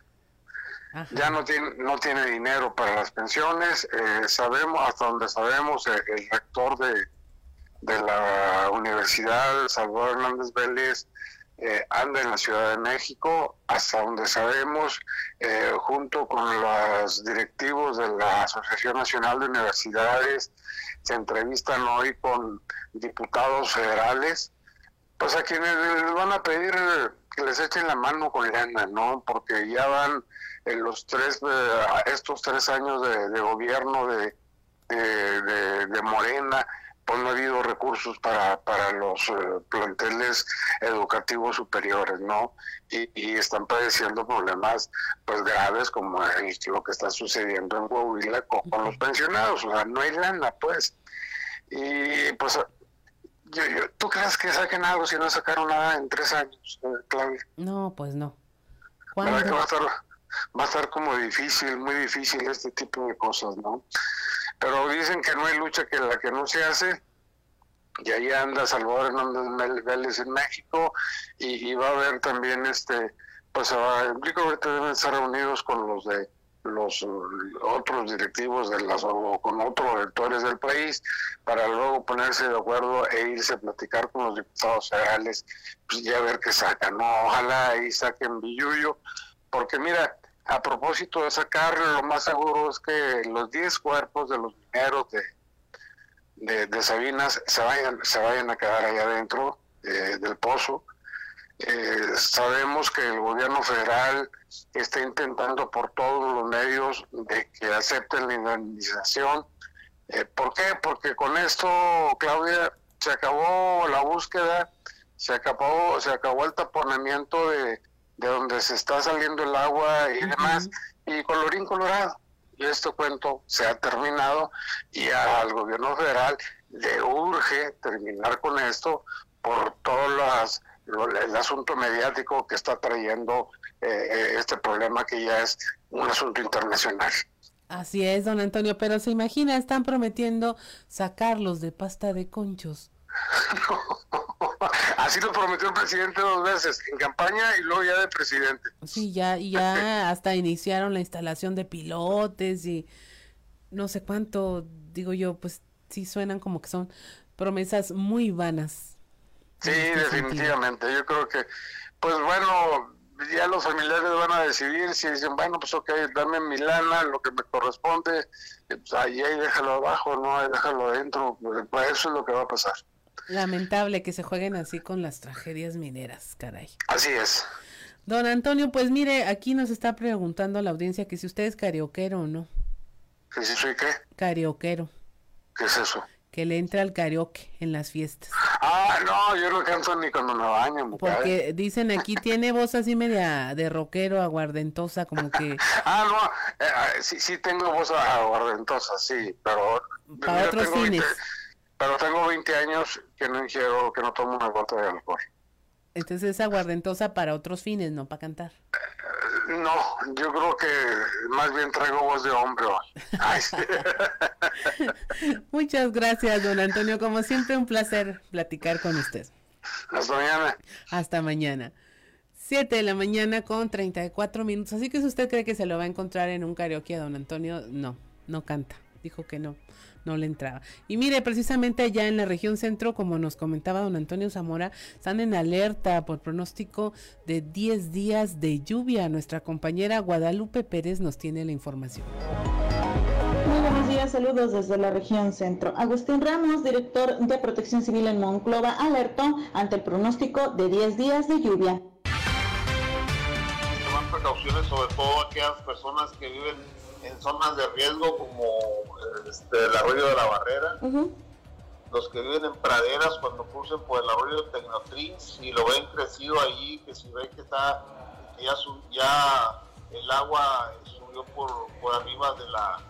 Ya no tiene, no tiene dinero para las pensiones. Eh, sabemos, hasta donde sabemos, el, el rector de, de la Universidad, Salvador Hernández Vélez, eh, anda en la Ciudad de México, hasta donde sabemos, eh, junto con los directivos de la Asociación Nacional de Universidades, se entrevistan hoy con diputados federales, pues a quienes les van a pedir que les echen la mano con lana, ¿no? Porque ya van en los tres, eh, estos tres años de, gobierno de, de, de Morena, pues no ha habido recursos para, para los eh, planteles educativos superiores, ¿no? Y, y, están padeciendo problemas pues graves como lo que está sucediendo en Coahuila con, los pensionados, o sea, no hay lana, pues. Y pues, ¿tú crees que saquen algo si no sacaron nada en tres años, eh, Claudia? No, pues no. Va a estar, va a estar como difícil, muy difícil este tipo de cosas, ¿no? pero dicen que no hay lucha que la que no se hace y ahí anda Salvador Hernández Vélez en México y, va a haber también este pues implico que deben estar reunidos con los de los otros directivos de las o con otros rectores del país para luego ponerse de acuerdo e irse a platicar con los diputados federales pues ya ver qué sacan ojalá ahí saquen billuyo porque mira a propósito de sacar, lo más seguro es que los 10 cuerpos de los mineros de, de, Sabinas se vayan, se vayan a quedar allá adentro eh, del pozo. Eh, sabemos que el gobierno federal está intentando por todos los medios de que acepten la indemnización. Eh, ¿Por qué? Porque con esto, Claudia, se acabó la búsqueda, se acabó, se acabó el taponamiento de, de donde se está saliendo el agua y demás, y colorín colorado. Y este cuento se ha terminado y al gobierno federal le urge terminar con esto por todo las, el asunto mediático que está trayendo eh, este problema que ya es un asunto internacional. Así es, don Antonio, pero se imagina, están prometiendo sacarlos de pasta de conchos. Así lo prometió el presidente dos veces, en campaña y luego ya de presidente. Sí, ya, ya hasta iniciaron la instalación de pilotes y no sé cuánto, digo yo, pues sí suenan como que son promesas muy vanas. Sí, definitivamente. Yo creo que, pues bueno, ya los familiares van a decidir si dicen, bueno, pues ok, dame mi lana, lo que me corresponde, pues ahí, ahí déjalo abajo, no, ahí déjalo adentro, pues eso es lo que va a pasar. Lamentable que se jueguen así con las tragedias mineras, caray. Así es. Don Antonio, pues mire, aquí nos está preguntando la audiencia que si usted es carioquero o no. ¿Que si soy qué? Carioquero. ¿Qué es eso? Que le entra al karaoke en las fiestas. Ah, no, yo no canto ni cuando me baño. Mujer. Porque dicen aquí tiene voz así media de rockero, aguardentosa, como que... ah, no, eh, sí, sí tengo voz aguardentosa, sí, pero... Para otros fines. pero tengo 20 años que no ingiero, que no tomo una gota de alcohol. Entonces es aguardentosa para otros fines, no para cantar. No, yo creo que más bien traigo voz de hombre Muchas gracias, don Antonio. Como siempre, un placer platicar con usted. Hasta mañana. Hasta mañana. Siete de la mañana con 34 minutos. Así que si usted cree que se lo va a encontrar en un karaoke a don Antonio, no, no canta. Dijo que no no le entraba. Y mire, precisamente allá en la región centro, como nos comentaba don Antonio Zamora, están en alerta por pronóstico de 10 días de lluvia. Nuestra compañera Guadalupe Pérez nos tiene la información. Muy buenos días, saludos desde la región centro. Agustín Ramos, director de Protección Civil en Monclova, alertó ante el pronóstico de 10 días de lluvia. Toman precauciones sobre todo aquellas personas que viven en zonas de riesgo como este, el arroyo de la barrera. Los que viven en praderas cuando crucen por el arroyo de Tecnotrin, si lo ven crecido ahí, que si ven que está que ya, ya el agua subió por, por arriba de la,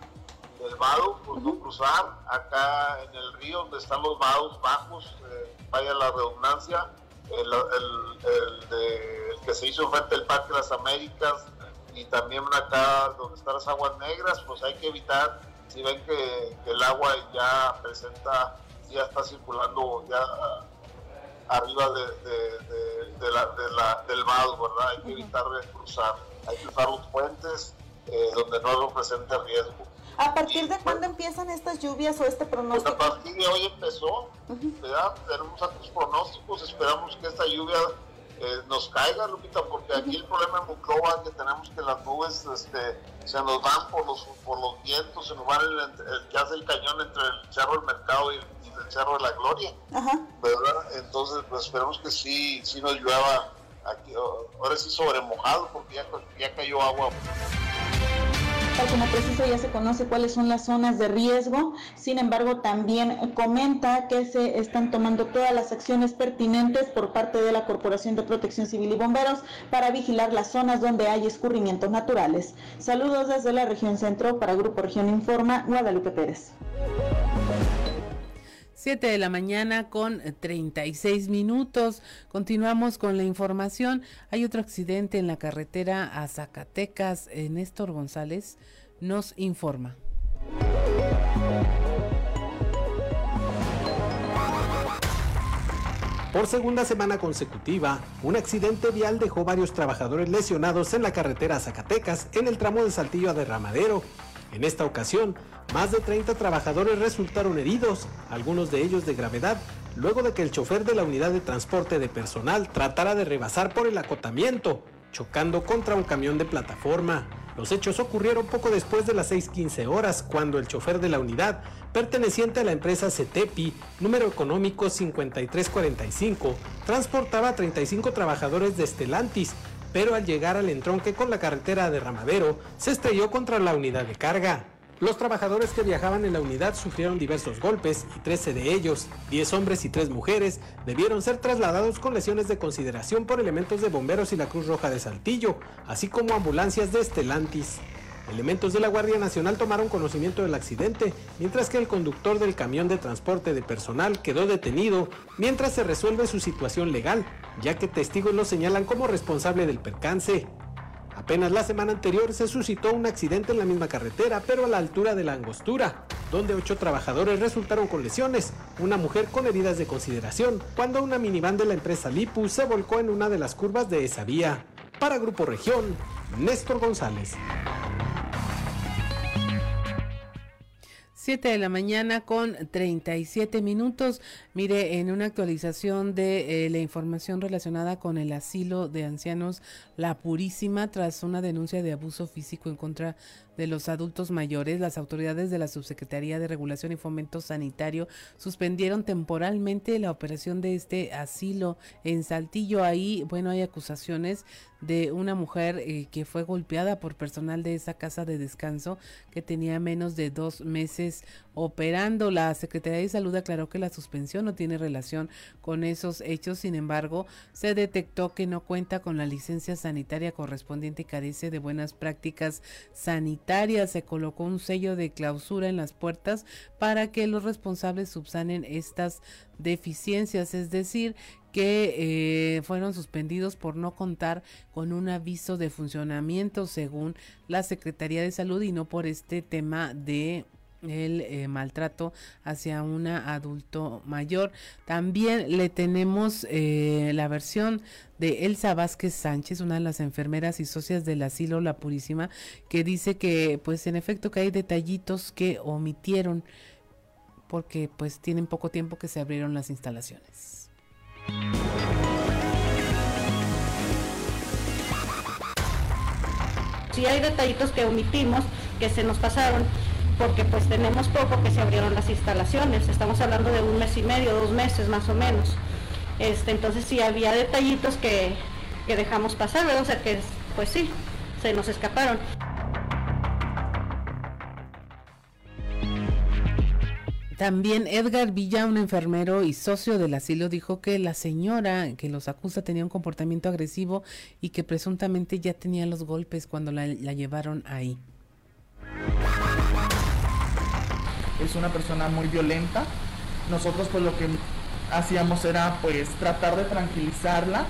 del vado, pues no cruzar. Acá en el río donde están los vados bajos, eh, vaya la redundancia, el, el, el, que se hizo frente al Parque de las Américas, y también acá donde están las aguas negras, pues hay que evitar, si ven que, el agua ya presenta, ya está circulando ya arriba de, la, del vado, ¿verdad? Hay que evitar cruzar, hay que usar los puentes eh, donde no presente riesgo. ¿A partir de cuándo empiezan estas lluvias o este pronóstico? Pues a partir de hoy empezó, tenemos altos pronósticos, esperamos que esta lluvia eh, nos caiga, Lupita, porque aquí el problema en Bucova es que tenemos que las nubes este, se nos van por los, por los vientos, se nos van el, el, que hace el cañón entre el Cerro del Mercado y, el Cerro de la Gloria, ¿verdad? Entonces, pues esperemos que sí, sí nos llueva aquí, ahora sí sobre mojado, porque ya, ya cayó agua. Tal como preciso ya se conoce cuáles son las zonas de riesgo, sin embargo también comenta que se están tomando todas las acciones pertinentes por parte de la Corporación de Protección Civil y Bomberos para vigilar las zonas donde hay escurrimientos naturales. Saludos desde la región centro para Grupo Región Informa, Guadalupe Pérez. 7 de la mañana con 36 minutos. Continuamos con la información. Hay otro accidente en la carretera a Zacatecas. Néstor González nos informa. Por segunda semana consecutiva, un accidente vial dejó varios trabajadores lesionados en la carretera a Zacatecas en el tramo de Saltillo a Derramadero. En esta ocasión, más de 30 trabajadores resultaron heridos, algunos de ellos de gravedad, luego de que el chofer de la unidad de transporte de personal tratara de rebasar por el acotamiento, chocando contra un camión de plataforma. Los hechos ocurrieron poco después de las 6.15 horas, cuando el chofer de la unidad, perteneciente a la empresa CETEPI, número económico 5345, transportaba a 35 trabajadores de Estelantis, pero al llegar al entronque con la carretera de Ramadero, se estrelló contra la unidad de carga. Los trabajadores que viajaban en la unidad sufrieron diversos golpes y 13 de ellos, 10 hombres y 3 mujeres, debieron ser trasladados con lesiones de consideración por elementos de bomberos y la Cruz Roja de Saltillo, así como ambulancias de Estelantis. Elementos de la Guardia Nacional tomaron conocimiento del accidente, mientras que el conductor del camión de transporte de personal quedó detenido mientras se resuelve su situación legal, ya que testigos lo señalan como responsable del percance. Apenas la semana anterior se suscitó un accidente en la misma carretera, pero a la altura de la angostura, donde ocho trabajadores resultaron con lesiones, una mujer con heridas de consideración, cuando una minivan de la empresa Lipu se volcó en una de las curvas de esa vía. Para Grupo Región, Néstor González. 7 de la mañana con 37 minutos. Mire, en una actualización de eh, la información relacionada con el asilo de ancianos La Purísima, tras una denuncia de abuso físico en contra de los adultos mayores, las autoridades de la Subsecretaría de Regulación y Fomento Sanitario suspendieron temporalmente la operación de este asilo en Saltillo. Ahí, bueno, hay acusaciones de una mujer eh, que fue golpeada por personal de esa casa de descanso que tenía menos de dos meses operando. La Secretaría de Salud aclaró que la suspensión no tiene relación con esos hechos, sin embargo, se detectó que no cuenta con la licencia sanitaria correspondiente y carece de buenas prácticas sanitarias. Se colocó un sello de clausura en las puertas para que los responsables subsanen estas deficiencias, es decir, que eh, fueron suspendidos por no contar con un aviso de funcionamiento según la Secretaría de Salud y no por este tema de el eh, maltrato hacia una adulto mayor. También le tenemos eh, la versión de Elsa Vázquez Sánchez, una de las enfermeras y socias del asilo La Purísima, que dice que pues en efecto que hay detallitos que omitieron porque pues tienen poco tiempo que se abrieron las instalaciones. Sí hay detallitos que omitimos, que se nos pasaron, porque pues tenemos poco que se abrieron las instalaciones, estamos hablando de un mes y medio, dos meses más o menos. Este, entonces sí había detallitos que, que dejamos pasar, ¿verdad? O sea que pues sí, se nos escaparon. También Edgar Villa, un enfermero y socio del asilo, dijo que la señora que los acusa tenía un comportamiento agresivo y que presuntamente ya tenía los golpes cuando la, la llevaron ahí es una persona muy violenta. Nosotros pues lo que hacíamos era pues tratar de tranquilizarla,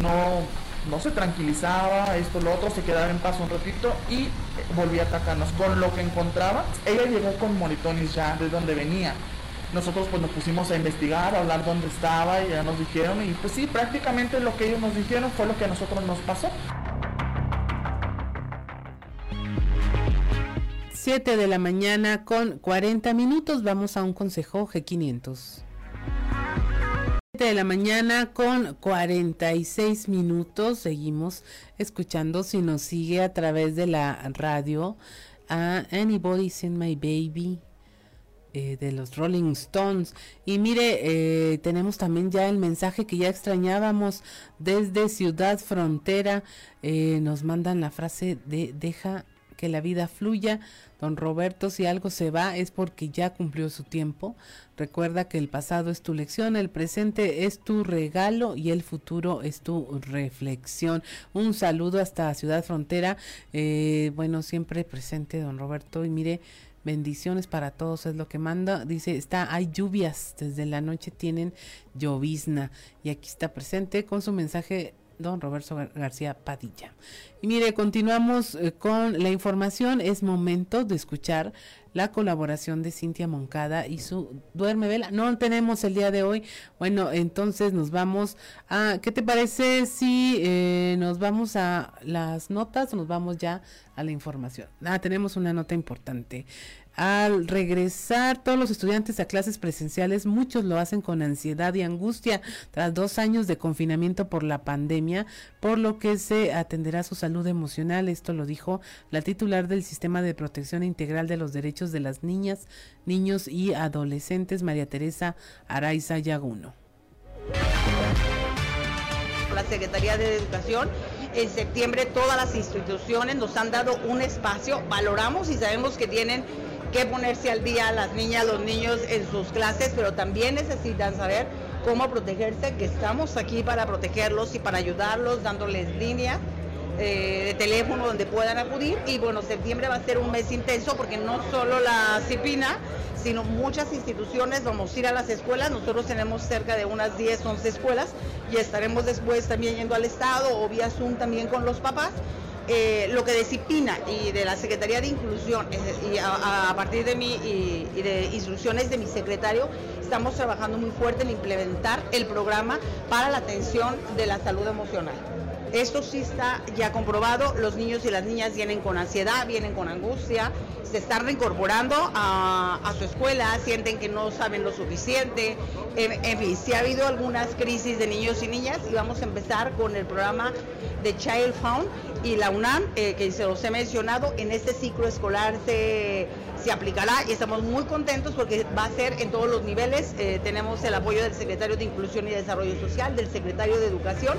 no, no se tranquilizaba, esto, lo otro, se quedaba en paz un ratito y volvía a atacarnos con lo que encontraba. Ella llegó con moritones ya de donde venía. Nosotros pues nos pusimos a investigar, a hablar dónde estaba y ya nos dijeron y pues sí, prácticamente lo que ellos nos dijeron fue lo que a nosotros nos pasó. 7 de la mañana con 40 minutos. Vamos a un consejo G500. 7 de la mañana con 46 minutos. Seguimos escuchando si nos sigue a través de la radio a Anybody's in My Baby. Eh, de los Rolling Stones. Y mire, eh, tenemos también ya el mensaje que ya extrañábamos desde Ciudad Frontera. Eh, nos mandan la frase de deja que la vida fluya. Don Roberto, si algo se va es porque ya cumplió su tiempo. Recuerda que el pasado es tu lección, el presente es tu regalo y el futuro es tu reflexión. Un saludo hasta Ciudad Frontera. Eh, bueno, siempre presente, don Roberto. Y mire, bendiciones para todos es lo que manda. Dice, está, hay lluvias, desde la noche tienen llovizna. Y aquí está presente con su mensaje don Roberto García Padilla. Y mire, continuamos eh, con la información. Es momento de escuchar la colaboración de Cintia Moncada y su Duerme Vela. No tenemos el día de hoy. Bueno, entonces nos vamos a. ¿Qué te parece si eh, nos vamos a las notas o nos vamos ya a la información? Ah, tenemos una nota importante. Al regresar todos los estudiantes a clases presenciales, muchos lo hacen con ansiedad y angustia tras dos años de confinamiento por la pandemia, por lo que se atenderá su salud emocional. Esto lo dijo la titular del Sistema de Protección Integral de los Derechos de las Niñas, Niños y Adolescentes, María Teresa Araiza Yaguno. La Secretaría de Educación en septiembre todas las instituciones nos han dado un espacio, valoramos y sabemos que tienen que ponerse al día las niñas, los niños en sus clases, pero también necesitan saber cómo protegerse, que estamos aquí para protegerlos y para ayudarlos, dándoles líneas eh, de teléfono donde puedan acudir. Y bueno, septiembre va a ser un mes intenso porque no solo la CIPINA, sino muchas instituciones vamos a ir a las escuelas. Nosotros tenemos cerca de unas 10, 11 escuelas y estaremos después también yendo al Estado o vía Zoom también con los papás eh, lo que disciplina y de la Secretaría de Inclusión y a, partir de mí y, de instrucciones de mi secretario, estamos trabajando muy fuerte en implementar el programa para la atención de la salud emocional. Esto sí está ya comprobado, los niños y las niñas vienen con ansiedad, vienen con angustia, se están reincorporando a, su escuela, sienten que no saben lo suficiente, en, fin, sí ha habido algunas crisis de niños y niñas y vamos a empezar con el programa de Child Found y la UNAM, eh, que se los he mencionado, en este ciclo escolar se, se, aplicará y estamos muy contentos porque va a ser en todos los niveles. Eh, tenemos el apoyo del secretario de Inclusión y Desarrollo Social, del secretario de Educación.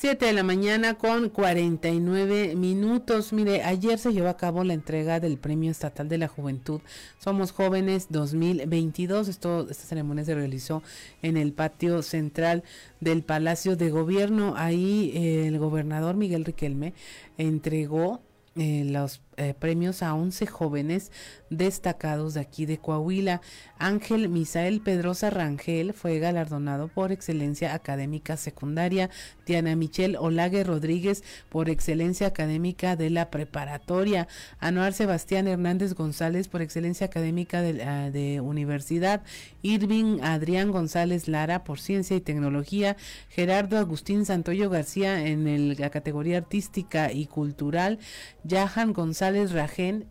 7 de la mañana con 49 minutos. Mire, ayer se llevó a cabo la entrega del Premio Estatal de la Juventud Somos Jóvenes 2022. Esto, esta ceremonia se realizó en el patio central del Palacio de Gobierno. Ahí eh, el gobernador Miguel Riquelme entregó eh, los eh, premios a 11 jóvenes destacados de aquí de Coahuila. Ángel Misael Pedrosa Rangel fue galardonado por excelencia académica secundaria. Diana Michelle Olague Rodríguez por excelencia académica de la preparatoria. Anuar Sebastián Hernández González por excelencia académica de, ah, de universidad. Irving Adrián González Lara por ciencia y tecnología. Gerardo Agustín Santoyo García en la categoría artística y cultural. Jahan González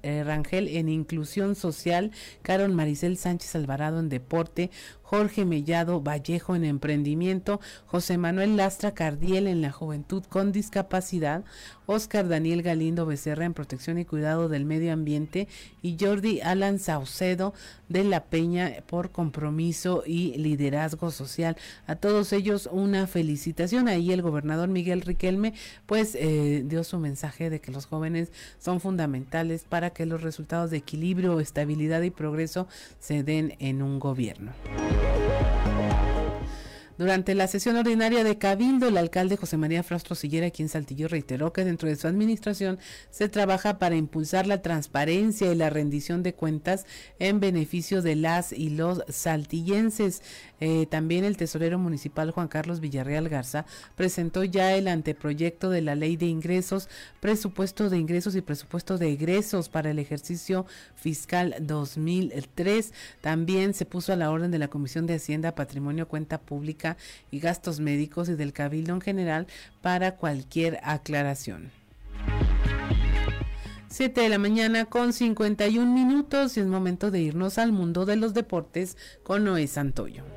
eh, Rangel en inclusión social. Carol Maricel Sánchez Alvarado en deporte, Jorge Mellado Vallejo en emprendimiento, José Manuel Lastra Cardiel en la juventud con discapacidad, Oscar Daniel Galindo Becerra en protección y cuidado del medio ambiente y Jordi Alan Saucedo de la Peña por compromiso y liderazgo social. A todos ellos una felicitación. Ahí el gobernador Miguel Riquelme pues eh, dio su mensaje de que los jóvenes son fundamentales para que los resultados de equilibrio, estabilidad y progreso se den en un gobierno. Durante la sesión ordinaria de Cabildo, el alcalde José María Frastro Sillera, quien Saltillo reiteró que dentro de su administración se trabaja para impulsar la transparencia y la rendición de cuentas en beneficio de las y los saltillenses. Eh, también el tesorero municipal Juan Carlos Villarreal Garza presentó ya el anteproyecto de la ley de ingresos, presupuesto de ingresos y presupuesto de egresos para el ejercicio fiscal 2003. También se puso a la orden de la Comisión de Hacienda, Patrimonio, Cuenta Pública y Gastos Médicos y del Cabildo en general para cualquier aclaración. 7 de la mañana con 51 minutos y es momento de irnos al mundo de los deportes con Noé Santoyo.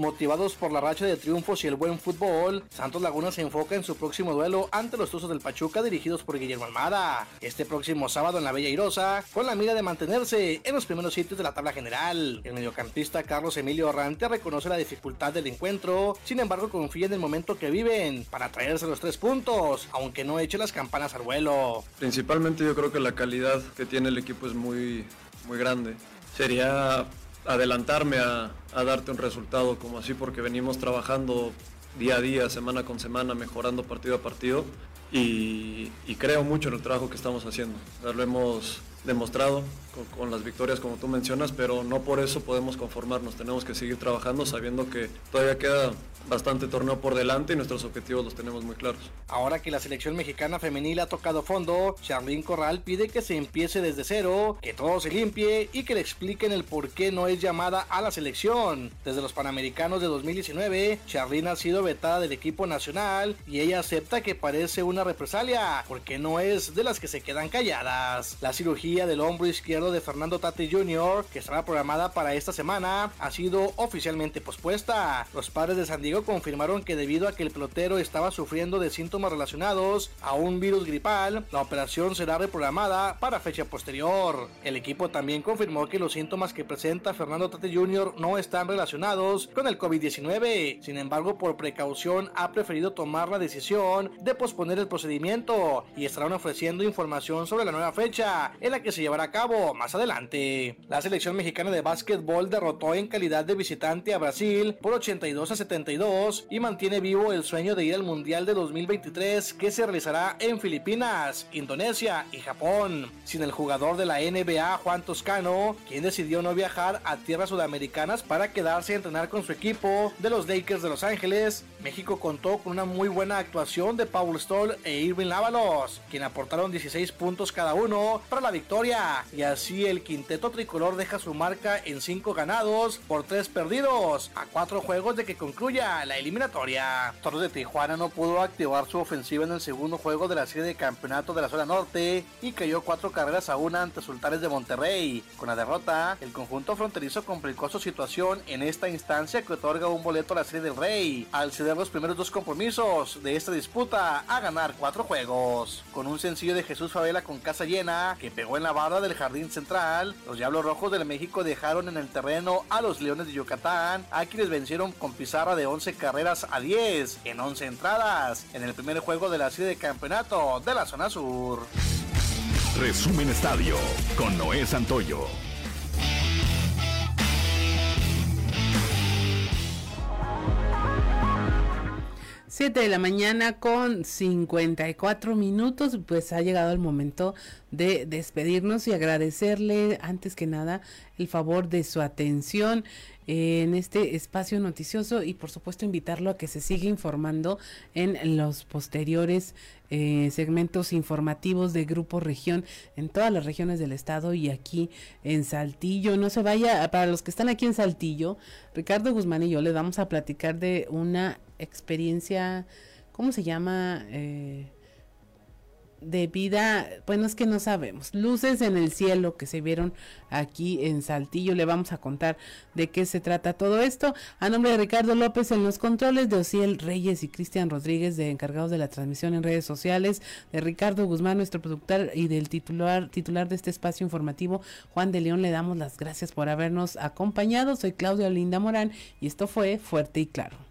Motivados por la racha de triunfos y el buen fútbol, Santos Laguna se enfoca en su próximo duelo ante los Tuzos del Pachuca dirigidos por Guillermo Almada. Este próximo sábado en la Bella Irosa, con la mira de mantenerse en los primeros sitios de la tabla general. El mediocampista Carlos Emilio Arrante reconoce la dificultad del encuentro, sin embargo confía en el momento que viven para traerse los tres puntos, aunque no eche las campanas al vuelo. Principalmente yo creo que la calidad que tiene el equipo es muy, muy grande. Sería adelantarme a, darte un resultado como así porque venimos trabajando día a día, semana con semana, mejorando partido a partido y, creo mucho en el trabajo que estamos haciendo. lo hemos demostrado con, las victorias como tú mencionas, pero no por eso podemos conformarnos, tenemos que seguir trabajando sabiendo que todavía queda bastante torneo por delante y nuestros objetivos los tenemos muy claros. Ahora que la selección mexicana femenil ha tocado fondo, Charlyn Corral pide que se empiece desde cero, que todo se limpie y que le expliquen el por qué no es llamada a la selección. Desde los Panamericanos de 2019, Charlyn ha sido vetada del equipo nacional y ella acepta que parece una represalia, porque no es de las que se quedan calladas. La cirugía del hombro izquierdo de Fernando Tate Jr., que estaba programada para esta semana, ha sido oficialmente pospuesta. Los padres de San Diego confirmaron que debido a que el pelotero estaba sufriendo de síntomas relacionados a un virus gripal, la operación será reprogramada para fecha posterior. El equipo también confirmó que los síntomas que presenta Fernando Tate Jr. no están relacionados con el COVID-19. Sin embargo, por precaución ha preferido tomar la decisión de posponer el procedimiento y estarán ofreciendo información sobre la nueva fecha en la que se llevará a cabo más adelante. La selección mexicana de básquetbol derrotó en calidad de visitante a Brasil por 82 a 72 y mantiene vivo el sueño de ir al Mundial de 2023 que se realizará en Filipinas, Indonesia y Japón. Sin el jugador de la NBA Juan Toscano, quien decidió no viajar a tierras sudamericanas para quedarse a entrenar con su equipo de los Lakers de Los Ángeles, México contó con una muy buena actuación de Paul Stoll e Irving Lávalos, quien aportaron 16 puntos cada uno para la victoria. Y así el quinteto tricolor deja su marca en 5 ganados por 3 perdidos, a 4 juegos de que concluya la eliminatoria. Torres de Tijuana no pudo activar su ofensiva en el segundo juego de la serie de campeonato de la zona norte y cayó 4 carreras a una ante Sultanes de Monterrey. Con la derrota, el conjunto fronterizo complicó su situación en esta instancia que otorga un boleto a la serie del Rey, al ceder los primeros dos compromisos de esta disputa a ganar cuatro juegos. Con un sencillo de Jesús Favela con casa llena que pegó en la barra del jardín central, los Diablos Rojos del México dejaron en el terreno a los Leones de Yucatán, a quienes vencieron con pizarra de 11 carreras a 10 en 11 entradas en el primer juego de la serie de campeonato de la zona sur. Resumen Estadio con Noé Santoyo. 7 de la mañana con 54 minutos, pues ha llegado el momento de despedirnos y agradecerle antes que nada el favor de su atención en este espacio noticioso y por supuesto invitarlo a que se siga informando en los posteriores eh, segmentos informativos de Grupo Región en todas las regiones del estado y aquí en Saltillo. No se vaya, para los que están aquí en Saltillo, Ricardo Guzmán y yo les vamos a platicar de una experiencia, ¿cómo se llama? Eh, de vida, bueno, es que no sabemos, luces en el cielo que se vieron aquí en Saltillo, le vamos a contar de qué se trata todo esto, a nombre de Ricardo López en los controles, de Ociel Reyes y Cristian Rodríguez, de encargados de la transmisión en redes sociales, de Ricardo Guzmán, nuestro productor, y del titular, titular de este espacio informativo, Juan de León, le damos las gracias por habernos acompañado, soy Claudia Linda Morán, y esto fue Fuerte y Claro.